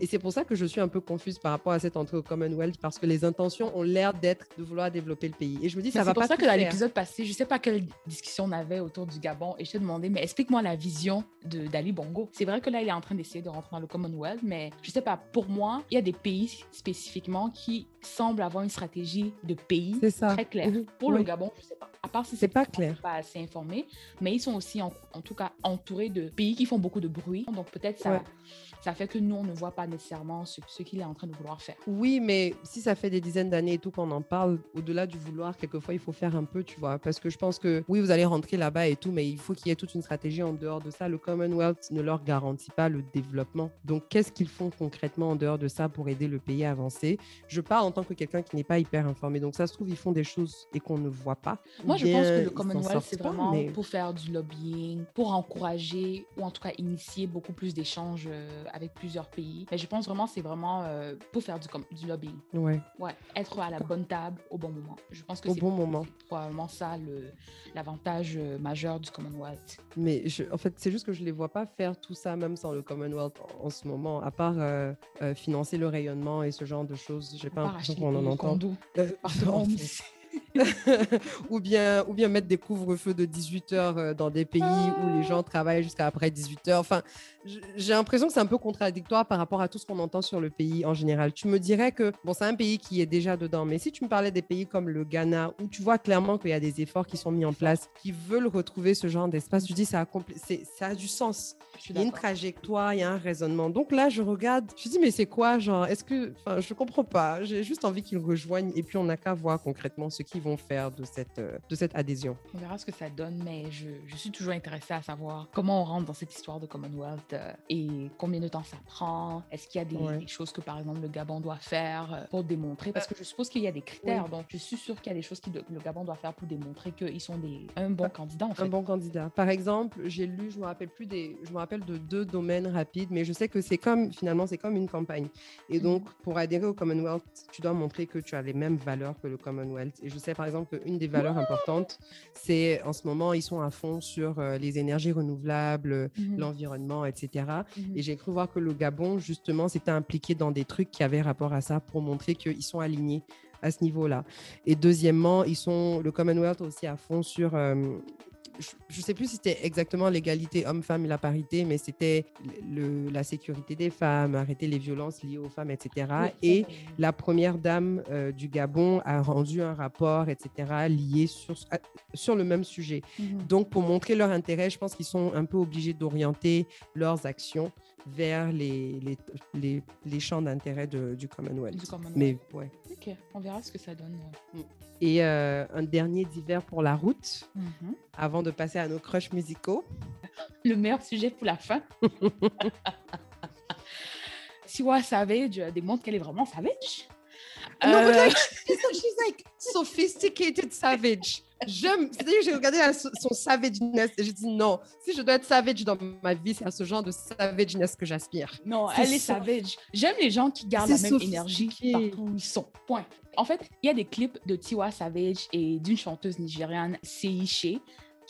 Et c'est pour ça que je suis un peu confuse par rapport à cette entrée au Commonwealth, parce que les intentions ont l'air d'être de vouloir développer le pays. Et je me dis, Mais ça C'est va pour pas ça tout que dans l'épisode passé, je sais pas quelle discussion on avait autour du Gabon et je te demandais, mais explique-moi la vision d'Ali Bongo. C'est vrai que là, il est en train d'essayer de rentrer dans le Commonwealth, mais je sais pas, pour moi, il y a des pays spécifiquement qui semblent avoir une stratégie de pays C'est ça. très claire. Mhm. Pour le. Gabon, je sais pas. À part si C'est pas clair. pas assez informé, mais ils sont aussi en, en tout cas entourés de pays qui font beaucoup de bruit. Donc peut-être ça, Ouais. ça fait que nous, on ne voit pas nécessairement ce, ce qu'il est en train de vouloir faire. Oui, mais si ça fait des dizaines d'années et tout qu'on en parle, au-delà du vouloir, quelquefois, il faut faire un peu, tu vois. Parce que je pense que, oui, vous allez rentrer là-bas et tout, mais il faut qu'il y ait toute une stratégie en dehors de ça. Le Commonwealth ne leur garantit pas le développement. Donc, qu'est-ce qu'ils font concrètement en dehors de ça pour aider le pays à avancer? Je parle en tant que quelqu'un qui n'est pas hyper informé. Donc, ça se trouve, ils font des choses et qu'on ne voit pas. Moi, je pense que le Commonwealth, c'est vraiment mais- pour faire du lobbying, pour encourager ou en tout cas initier beaucoup plus d'échanges euh, avec plusieurs pays. Mais je pense vraiment c'est vraiment euh, pour faire du, du lobbying. Ouais. Ouais, être à la bonne table au bon moment. Je pense que c'est bon moment. c'est probablement ça l'avantage euh, majeur du Commonwealth. Mais je- en fait, c'est juste que je ne les vois pas faire tout ça, même sans le Commonwealth en, en ce moment, à part euh, euh, financer le rayonnement et ce genre de choses. J'ai pas Pas l'impression qu'on en entend. ou, bien, ou bien mettre des couvre-feux de 18 heures euh, dans des pays où les gens travaillent jusqu'à après 18 heures. Enfin, j'ai l'impression que c'est un peu contradictoire par rapport à tout ce qu'on entend sur le pays en général. Tu me dirais que, bon, c'est un pays qui est déjà dedans, mais si tu me parlais des pays comme le Ghana, où tu vois clairement qu'il y a des efforts qui sont mis en place, qui veulent retrouver ce genre d'espace, je dis ça a, ça a du sens. Il y a une trajectoire, il y a un raisonnement. Donc là, je regarde, je dis, mais c'est quoi, genre, est-ce que, enfin, je comprends pas. J'ai juste envie qu'ils rejoignent et puis on n'a qu'à voir concrètement ce qu'ils vont faire de cette, euh, de cette adhésion. On verra ce que ça donne, mais je, je suis toujours intéressée à savoir comment on rentre dans cette histoire de Commonwealth euh, et combien de temps ça prend. Est-ce qu'il y a des, Ouais. des choses que, par exemple, le Gabon doit faire euh, pour démontrer? Parce que je suppose qu'il y a des critères, donc je suis sûre qu'il y a des choses que le Gabon doit faire pour démontrer qu'ils sont des, un bon candidat, en fait. Un bon candidat. Par exemple, j'ai lu, je me rappelle plus des, je me rappelle de deux domaines rapides, mais je sais que c'est comme, finalement, c'est comme une campagne. Et Mhm. donc, pour adhérer au Commonwealth, tu dois montrer que tu as les mêmes valeurs que le Commonwealth. Et je sais, par exemple, qu'une des valeurs importantes, c'est en ce moment, ils sont à fond sur euh, les énergies renouvelables, Mhm. l'environnement, etc. Mhm. Et j'ai cru voir que le Gabon, justement, s'était impliqué dans des trucs qui avaient rapport à ça pour montrer qu'ils sont alignés à ce niveau-là. Et deuxièmement, ils sont, le Commonwealth aussi à fond sur, euh, je ne sais plus si c'était exactement l'égalité homme-femme et la parité, mais c'était le, la sécurité des femmes, arrêter les violences liées aux femmes, etc. Ah, Et la première dame euh, du Gabon a rendu un rapport, etc., lié sur, à- sur le même sujet. Mhm. Donc, pour montrer leur intérêt, je pense qu'ils sont un peu obligés d'orienter leurs actions vers les, les, les, les champs d'intérêt de- du Commonwealth. Du Commonwealth. Mais ouais. Ok, on verra ce que ça donne. Et euh, un dernier divers pour la route, Mhm. avant de passer à nos crushs musicaux. Le meilleur sujet pour la fin. Siwa Savage euh, démontre qu'elle est vraiment savage. Non, but like, she's, she's like sophisticated savage. J'aime, c'est-à-dire que j'ai regardé son savageness et j'ai dit non, si je dois être savage dans ma vie, c'est à ce genre de savageness que j'aspire. Non, elle est savage. J'aime les gens qui gardent la même énergie partout où ils sont. Point. En fait, il y a des clips de Tiwa Savage et d'une chanteuse nigériane, Seiche,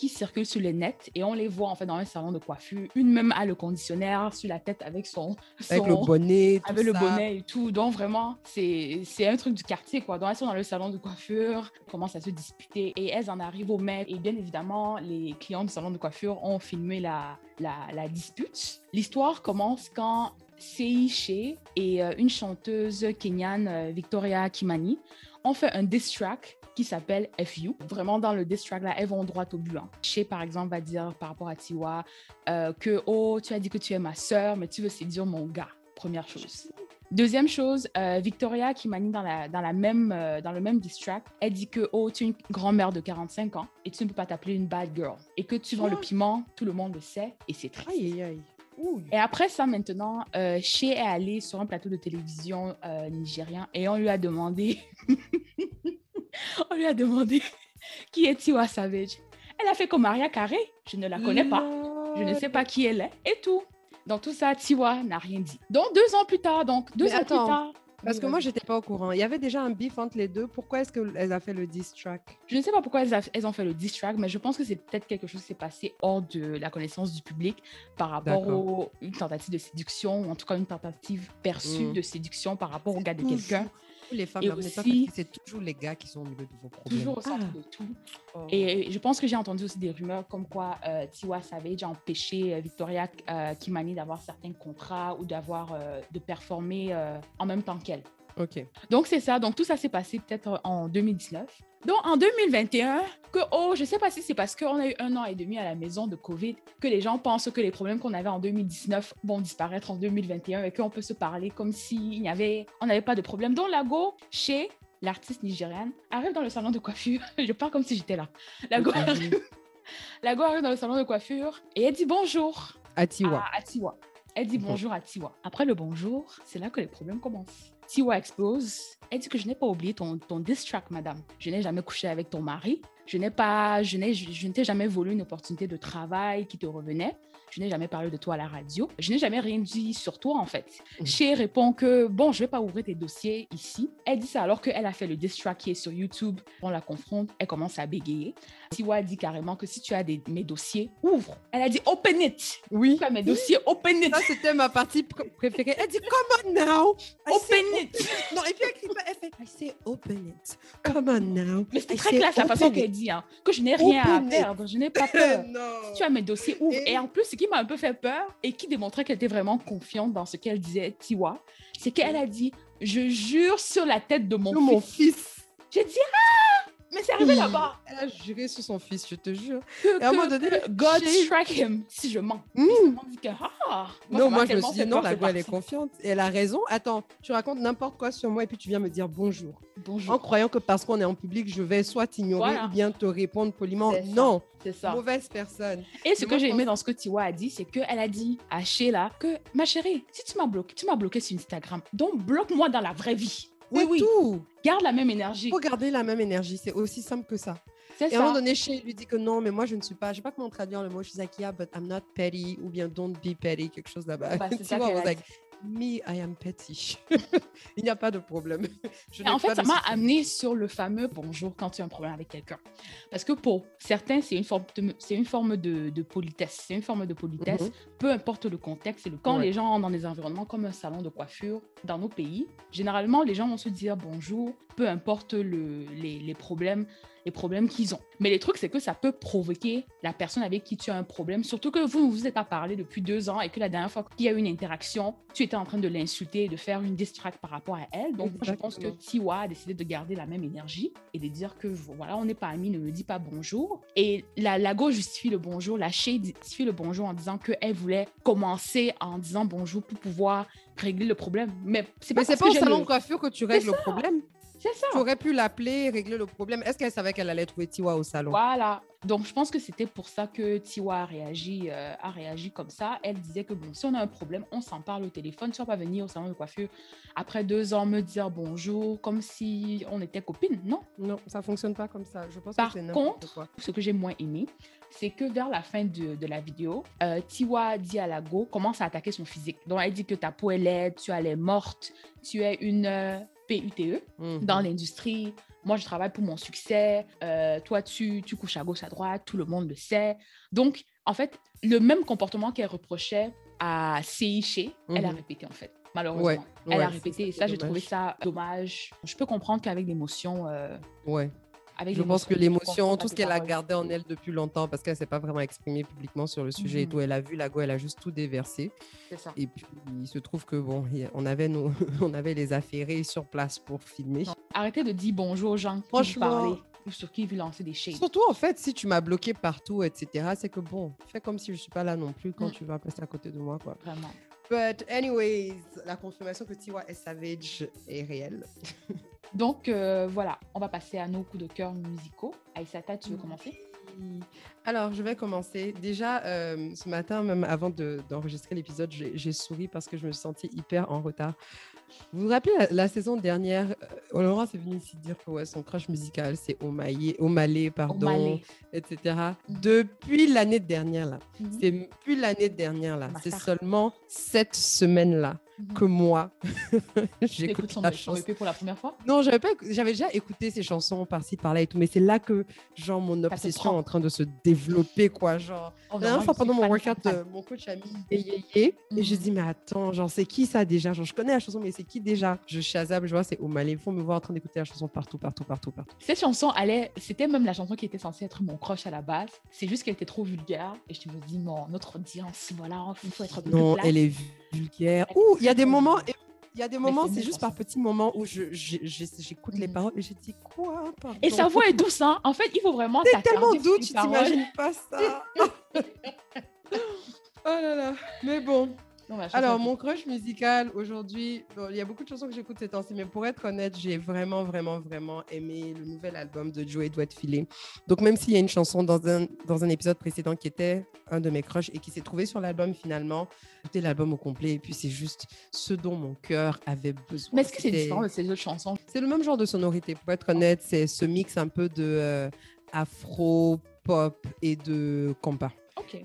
qui circulent sur le net et on les voit en fait dans un salon de coiffure. Une même a le conditionnaire sur la tête avec son, Avec le bonnet, tout avec le bonnet et tout. Donc vraiment, c'est un truc du quartier quoi. Donc elles sont dans le salon de coiffure, commencent à se disputer et elles en arrivent au maître. Et bien évidemment, les clients du salon de coiffure ont filmé la, la, la dispute. L'histoire commence quand Seiche et euh, une chanteuse kenyane, euh, Victoria Kimani, on fait un diss track qui s'appelle FU. Vraiment, dans le diss track, là, elles vont droit au but. Hein. Chez, par exemple, va dire par rapport à Tiwa euh, que, oh, tu as dit que tu es ma sœur, mais tu veux séduire mon gars. Première chose. Deuxième chose, euh, Victoria qui manie dans, la, dans, la même, euh, dans le même distract, elle dit que oh, tu es une grand-mère de 45 ans et tu ne peux pas t'appeler une bad girl. Et que tu vends le piment, tout le monde le sait et c'est très. Aïe, aïe, Et après ça, maintenant, euh, est allé sur un plateau de télévision nigérien et on lui a demandé, on lui a demandé qui est Tiwa Savage. Elle a fait comme Maria Carré, je ne la connais pas, je ne sais pas qui elle est et tout. Dans tout ça, Tiwa n'a rien dit. Donc, deux ans plus tard, donc, deux ans plus tard. Parce que moi, j'étais pas au courant. Il y avait déjà un bif entre les deux. Pourquoi est-ce qu'elles ont fait le diss track? Je ne sais pas pourquoi elles, ont fait le diss track, mais je pense que c'est peut-être quelque chose qui s'est passé hors de la connaissance du public par rapport à une tentative de séduction, ou en tout cas une tentative perçue mmh. de séduction par rapport au gars de quelqu'un les femmes, aussi, c'est toujours les gars qui sont au milieu de vos problèmes. Toujours au centre ah. de tout. Oh. Et je pense que j'ai entendu aussi des rumeurs comme quoi euh, Tiwa Savage a empêché euh, Victoria euh, Kimani d'avoir certains contrats ou d'avoir de performer en même temps qu'elle. Ok. Donc c'est ça. Donc tout ça s'est passé peut-être en 2019. Donc en 2021, que oh, je sais pas si c'est parce qu'on a eu un an et demi à la maison de Covid que les gens pensent que les problèmes qu'on avait en 2019 vont disparaître en 2021 et qu'on peut se parler comme s'il n'y avait, on n'avait pas de problème. Donc Lago, chez l'artiste nigériane, arrive dans le salon de coiffure. je parle comme si j'étais là. Lago arrive, Lago arrive dans le salon de coiffure et elle dit bonjour à Tiwa. À, Tiwa. Elle dit bonjour à Tiwa. Après le bonjour, c'est là que les problèmes commencent. Tiwa expose. Elle dit que je n'ai pas oublié ton, ton madame? Je n'ai jamais couché avec ton mari. Je n'ai pas, je n'ai, je, ne t'ai jamais volé une opportunité de travail qui te revenait. Je n'ai jamais parlé de toi à la radio. Je n'ai jamais rien dit sur toi, en fait. Mmh. répond que, bon, je vais pas ouvrir tes dossiers ici. Elle dit ça alors qu'elle a fait le diss track qui est sur YouTube. On la confronte, elle commence à bégayer. Tiwa dit carrément que si tu as des, mes dossiers, ouvre. Elle a dit open it. Oui. Tu as mes dossiers, open it? Ça, c'était ma partie préférée. Elle dit come on now. open it. non, et puis elle, elle fait I say open it. Come on now. Mais c'est très classe la façon qu'elle dit, hein, que je n'ai rien à perdre. Je n'ai pas peur. Si tu as mes dossiers, ouvre. Et, en plus, ce qui m'a un peu fait peur et qui démontrait qu'elle était vraiment confiante dans ce qu'elle disait, Tiwa, c'est qu'elle a dit Je jure sur la tête de mon, mon fils. J'ai dit Ah mais c'est arrivé là-bas. Elle a juré sur son fils, je te jure. et à un moment donné, God strike him si je mens. Mmh. Que, ah, non, moi je me suis dit non, la elle est confiante. Et elle a raison. Attends, tu racontes n'importe quoi sur moi et puis tu viens me dire bonjour. Bonjour. En croyant que parce qu'on est en public, je vais soit t'ignorer ou bien te répondre poliment. Non. C'est ça. Mauvaise personne. Et ce que j'ai aimé dans ce que Tiwa a dit, c'est qu'elle a dit à Sheila que ma chérie, si tu m'as bloqué, tu m'as bloqué sur Instagram, donc bloque-moi dans la vraie vie. Oui, oui. Tout. Garde la même énergie. Il faut garder la même énergie. C'est aussi simple que ça. Et ça. à un moment donné, Shay lui dit que non, mais moi, je ne suis pas. Je ne sais pas comment traduire le mot Shizakia, but I'm not petty, ou bien don't be petty, quelque chose là-bas. Bah, c'est ça Me, I am petty. Il n'y a pas de problème. en fait, ça m'a amené sur le fameux bonjour quand tu as un problème avec quelqu'un. Parce que pour certains, c'est une forme de, c'est une forme de, de politesse. C'est une forme de politesse, mhm. peu importe le contexte. Le, quand les gens sont dans des environnements comme un salon de coiffure dans nos pays, généralement, les gens vont se dire bonjour, peu importe le, les, les problèmes les problèmes qu'ils ont. Mais le truc, c'est que ça peut provoquer la personne avec qui tu as un problème, surtout que vous ne vous êtes pas parlé depuis deux ans et que la dernière fois qu'il y a eu une interaction, tu en train de l'insulter, de faire une distract par rapport à elle. Donc, je pense que Tiwa a décidé de garder la même énergie et de dire que voilà, on n'est pas amis, ne me dis pas bonjour. Et la, la gauche justifie le bonjour, la Shade justifie le bonjour en disant qu'elle voulait commencer en disant bonjour pour pouvoir régler le problème. Mais c'est pas, Mais pas au salon de coiffure que tu règles le problème. C'est ça. Tu aurais pu l'appeler, régler le problème. Est-ce qu'elle savait qu'elle allait trouver Tiwa au salon? Voilà. Donc, je pense que c'était pour ça que Tiwa a réagi, euh, a réagi comme ça. Elle disait que, bon, si on a un problème, on s'en parle au téléphone. Tu vas pas venir au salon de coiffure après deux ans me dire bonjour comme si on était copines. Non. Non, ça fonctionne pas comme ça. Je pense Par que c'est contre, quoi. ce que j'ai moins aimé, c'est que vers la fin de, de la vidéo, euh, Tiwa dit à Lago commence à attaquer son physique. Donc, elle dit que ta peau est laide, tu es morte, tu es une euh, PUTE mhm. dans l'industrie. Moi, je travaille pour mon succès. Euh, toi, tu, tu couches à gauche, à droite. Tout le monde le sait. Donc, en fait, le même comportement qu'elle reprochait à Seiche, elle a mhm. répété, en fait. Malheureusement. elle a répété. Et ça, j'ai trouvé ça dommage. Je peux comprendre qu'avec l'émotion. Euh, ouais avec Je pense que l'émotion, tout ce qu'elle a gardé en elle depuis longtemps, parce qu'elle s'est pas vraiment exprimée publiquement sur le sujet et Mhm. tout, elle a vu la go, elle a juste tout déversé. C'est ça. Et puis, il se trouve que bon, on avait, nos, on avait les affairés sur place pour filmer. Non. Arrêtez de dire bonjour aux gens qui vous Franchement. ou sur qui vous lancez des shades. Surtout, en fait, si tu m'as bloqué partout, etc., c'est que bon, fais comme si je suis pas là non plus quand Mm. tu vas passer à côté de moi, quoi. Vraiment. But anyways, la confirmation que Tiwa est savage est réelle. Donc euh, voilà, on va passer à nos coups de cœur musicaux. Aïssata, tu veux commencer? Alors, je vais commencer. Déjà, euh, ce matin, même avant de- d'enregistrer l'épisode, j'ai souri parce que je me sentais hyper en retard. Vous vous rappelez la, la saison dernière, euh, Laurence est venue ici dire que ouais, son crush musical, c'est Omalé, pardon, Omalé. etc. Mhm. Depuis l'année dernière, là, Mhm. c'est depuis l'année dernière, là, Ma c'est seulement cette semaine-là Mhm. que moi, j'écoute son, la son. EP pour la première fois? Non, j'avais pas, écou- j'avais déjà écouté ces chansons par-ci par-là et tout, mais c'est là que genre mon obsession est en train de se développer quoi, genre. Oh, La non, dernière fois je pendant mon workout, euh, mon coach a mis Yé Yé et j'ai Mhm. dit mais attends, genre c'est qui ça déjà? Genre je connais la chanson mais c'est qui déjà? Je shazam, je vois c'est Omalé, il faut me voir en train d'écouter la chanson partout, partout, partout, partout. Cette chanson, allait, c'était même la chanson qui était censée être mon crush à la base. C'est juste qu'elle était trop vulgaire. Et je me dis, mon notre audience, voilà, il faut être plus Non, elle est vulgaire. Ouh, il y a des moments, il y a des moments, c'est juste par petits moments où je, je- je- j'écoute les paroles et je dis quoi pardon? Et sa voix est douce, hein. En fait, il faut vraiment C'est tellement doux, tu t'imagines pas ça. oh là là, mais bon. Non, Alors, mon crush musical aujourd'hui, bon, il y a beaucoup de chansons que j'écoute ces temps-ci, mais pour être honnête, j'ai vraiment, vraiment, vraiment aimé le nouvel album de Joey Doit Filer. Donc, même s'il y a une chanson dans un, dans un épisode précédent qui était un de mes crushs et qui s'est trouvé sur l'album finalement, écoutez l'album au complet et puis c'est juste ce dont mon cœur avait besoin. Mais est-ce que c'est différent de ces autres chansons? C'est le même genre de sonorité, pour être honnête, c'est ce mix un peu de euh, afro, pop et de compas.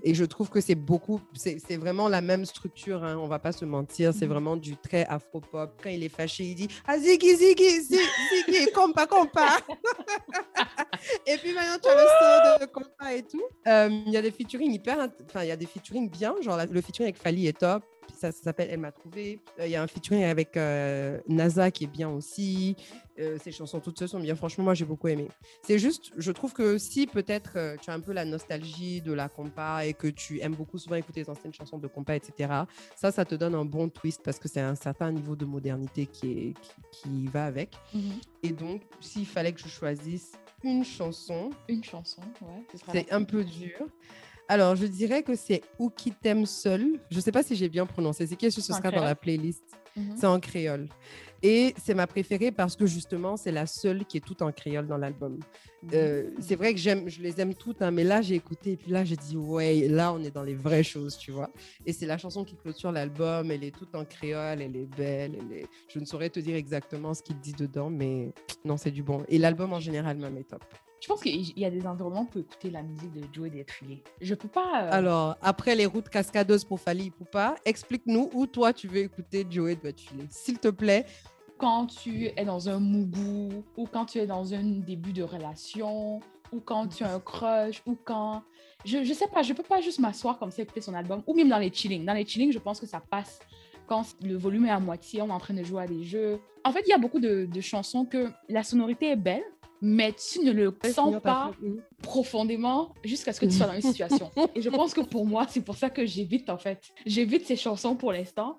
Et je trouve que c'est beaucoup, c'est vraiment la même structure, hein, on va pas se mentir, c'est Mhm. vraiment du très afro-pop. Quand il est fâché, il dit Ah, Ziggy, Ziggy, Ziggy, Ziggy, compa, compa. et puis maintenant, tu as le solo de compa et tout. Euh, Il y a des featuring hyper, enfin, il y a des featuring bien, genre la- le featuring avec Fali est top. Ça, ça s'appelle Elle m'a trouvé. Euh, Il y a un featuring avec euh, NASA qui est bien aussi. Euh, ces chansons toutes seules sont bien. Franchement, moi, j'ai beaucoup aimé. C'est juste, je trouve que si peut-être tu as un peu la nostalgie de la compa et que tu aimes beaucoup souvent écouter les anciennes chansons de compa, etc., ça, ça te donne un bon twist parce que c'est un certain niveau de modernité qui, est, qui, qui va avec. Mhm. Et donc, s'il fallait que je choisisse une chanson, Une chanson, ouais. c'est un peu dur. Alors, je dirais que c'est Ou qui t'aime seul. Je ne sais pas si j'ai bien prononcé. C'est qui ce sera dans la playlist Mhm. c'est en créole. Et c'est ma préférée parce que justement, c'est la seule qui est toute en créole dans l'album. Euh, c'est vrai que j'aime, je les aime toutes, hein, mais là, j'ai écouté et puis là, j'ai dit, ouais, là, on est dans les vraies choses, tu vois. Et c'est la chanson qui clôture l'album. Elle est toute en créole, elle est belle. Elle est... Je ne saurais te dire exactement ce qu'il dit dedans, mais non, c'est du bon. Et l'album en général, même, est top. Je pense qu'il y a des environnements pour écouter la musique de Joey Détrilé. Je peux pas. euh, Alors, après les routes cascadeuses pour Fali Poupa, explique-nous où toi, tu veux écouter Joey doit filer. S'il te plaît, quand tu es dans un mougou, ou quand tu es dans un début de relation, ou quand tu as un crush, ou quand. Je, je sais pas, je peux pas juste m'asseoir comme ça écouter son album, ou même dans les chillings. Dans les chillings, je pense que ça passe quand le volume est à moitié, on est en train de jouer à des jeux. En fait, il y a beaucoup de, de chansons que la sonorité est belle, mais tu ne le sens pas. Mhm. profondément jusqu'à ce que tu sois dans une situation. Et je pense que pour moi, c'est pour ça que j'évite en fait. J'évite ces chansons pour l'instant.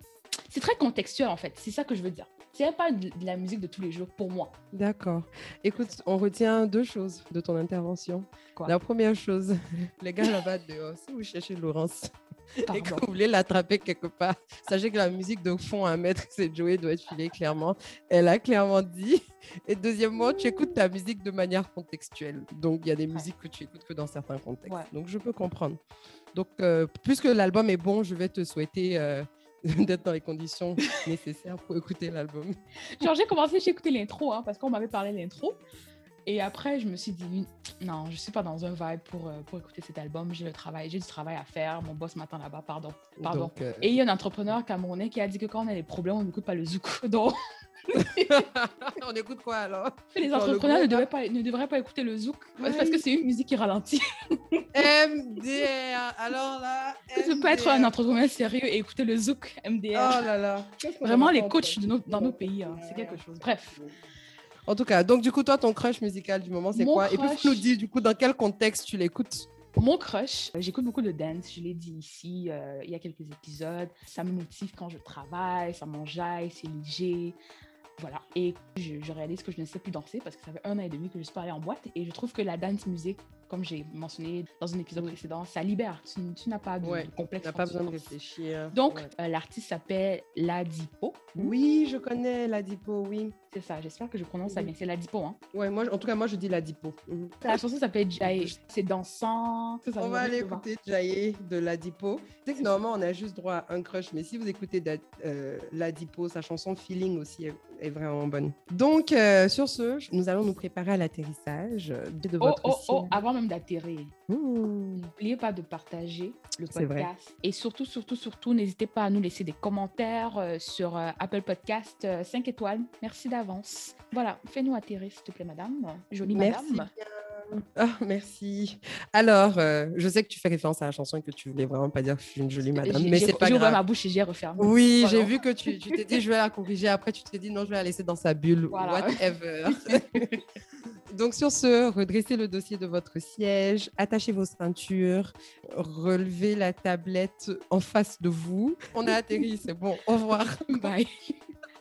C'est très contextuel en fait, c'est ça que je veux dire. C'est pas de de la musique de tous les jours pour moi. D'accord. Écoute, on retient deux choses de ton intervention. Quoi? La première chose, les gars là-bas dehors, si vous cherchez Laurence? Et que vous voulez l'attraper quelque part, sachez que la musique de fond à mettre, c'est Joey doit être filée clairement. Elle a clairement dit. Et deuxièmement, tu écoutes ta musique de manière contextuelle. Donc, il y a des musiques que tu écoutes que dans certains contextes. Ouais. Donc, je peux comprendre. Donc, euh, puisque l'album est bon, je vais te souhaiter euh, d'être dans les conditions nécessaires pour écouter l'album. Genre, j'ai commencé, j'ai écouté l'intro, hein, parce qu'on m'avait parlé de l'intro. Et après, je me suis dit, non, je suis pas dans un vibe pour, euh, pour écouter cet album. J'ai le travail, j'ai du travail à faire. Mon boss m'attend là-bas, pardon. Pardon. Donc, euh, Et il y a un entrepreneur camerounais qui a dit que quand on a des problèmes, on n'écoute pas le zouk. Donc, on écoute quoi alors? les le entrepreneurs ne, devraient pas, ne devraient pas écouter le zouk parce que c'est une musique qui ralentit. MDR. Alors là, Tu peux pas être un entrepreneur sérieux et écouter le zouk Oh MDR. là là. Vraiment, les coachs de nos- dans nos pays, hein, c'est quelque chose. Bref. En tout cas, donc du coup, toi, ton crush musical du moment, c'est quoi? Et puis, tu nous dis du coup dans quel contexte tu l'écoutes? Mon crush, euh, j'écoute beaucoup de dance, je l'ai dit ici, euh, il y a quelques épisodes. Ça me motive quand je travaille, ça m'enjaille, c'est léger. Voilà. Et je, je réalise que je ne sais plus danser parce que ça fait un an et demi que je suis pas allée en boîte. Et je trouve que la dance musique, comme j'ai mentionné dans un épisode Oui. précédent, ça libère. Tu, tu n'as pas de Ouais, complexe. T'as quand pas tu besoin de réfléchir. Donc, Ouais. euh, l'artiste s'appelle Ladipo. Oui, je connais la Dipo, oui. C'est ça, j'espère que je prononce ça Oui. bien. C'est Ladipo, hein. Ouais, moi, en tout cas, moi, je dis la Dipo. Mhm. La chanson s'appelle Jai. C'est dansant. Ça, ça On va aller écouter Jaye de Ladipo. Tu sais que normalement, on a juste droit à un crush, mais si vous écoutez euh, Ladipo, sa chanson Feeling aussi est, vraiment bonne. Donc, euh, sur ce, nous allons nous préparer à l'atterrissage de Oh, votre oh, oh, ciel. avant même d'atterrir. Mmh. N'oubliez pas de partager le podcast. Et surtout, surtout, surtout, n'hésitez pas à nous laisser des commentaires euh, sur euh, Apple Podcast 5 étoiles. Merci d'avance. Voilà, fais-nous atterrir, s'il te plaît, madame. Jolie Merci madame. bien. Ah, merci. Alors, euh, je sais que tu fais référence à la chanson et que tu voulais vraiment pas dire que je suis une jolie madame, mais c'est pas J'ai ouvert grave. ma bouche et j'ai refermé. Oui, j'ai vu que tu tu t'es dit je vais la corriger. Après, tu t'es dit non, je vais la laisser dans sa bulle. Voilà. Whatever. Donc, sur ce, redressez le dossier de votre siège, attachez vos ceintures, relevez la tablette en face de vous. On a atterri, c'est bon. Au revoir. Bye.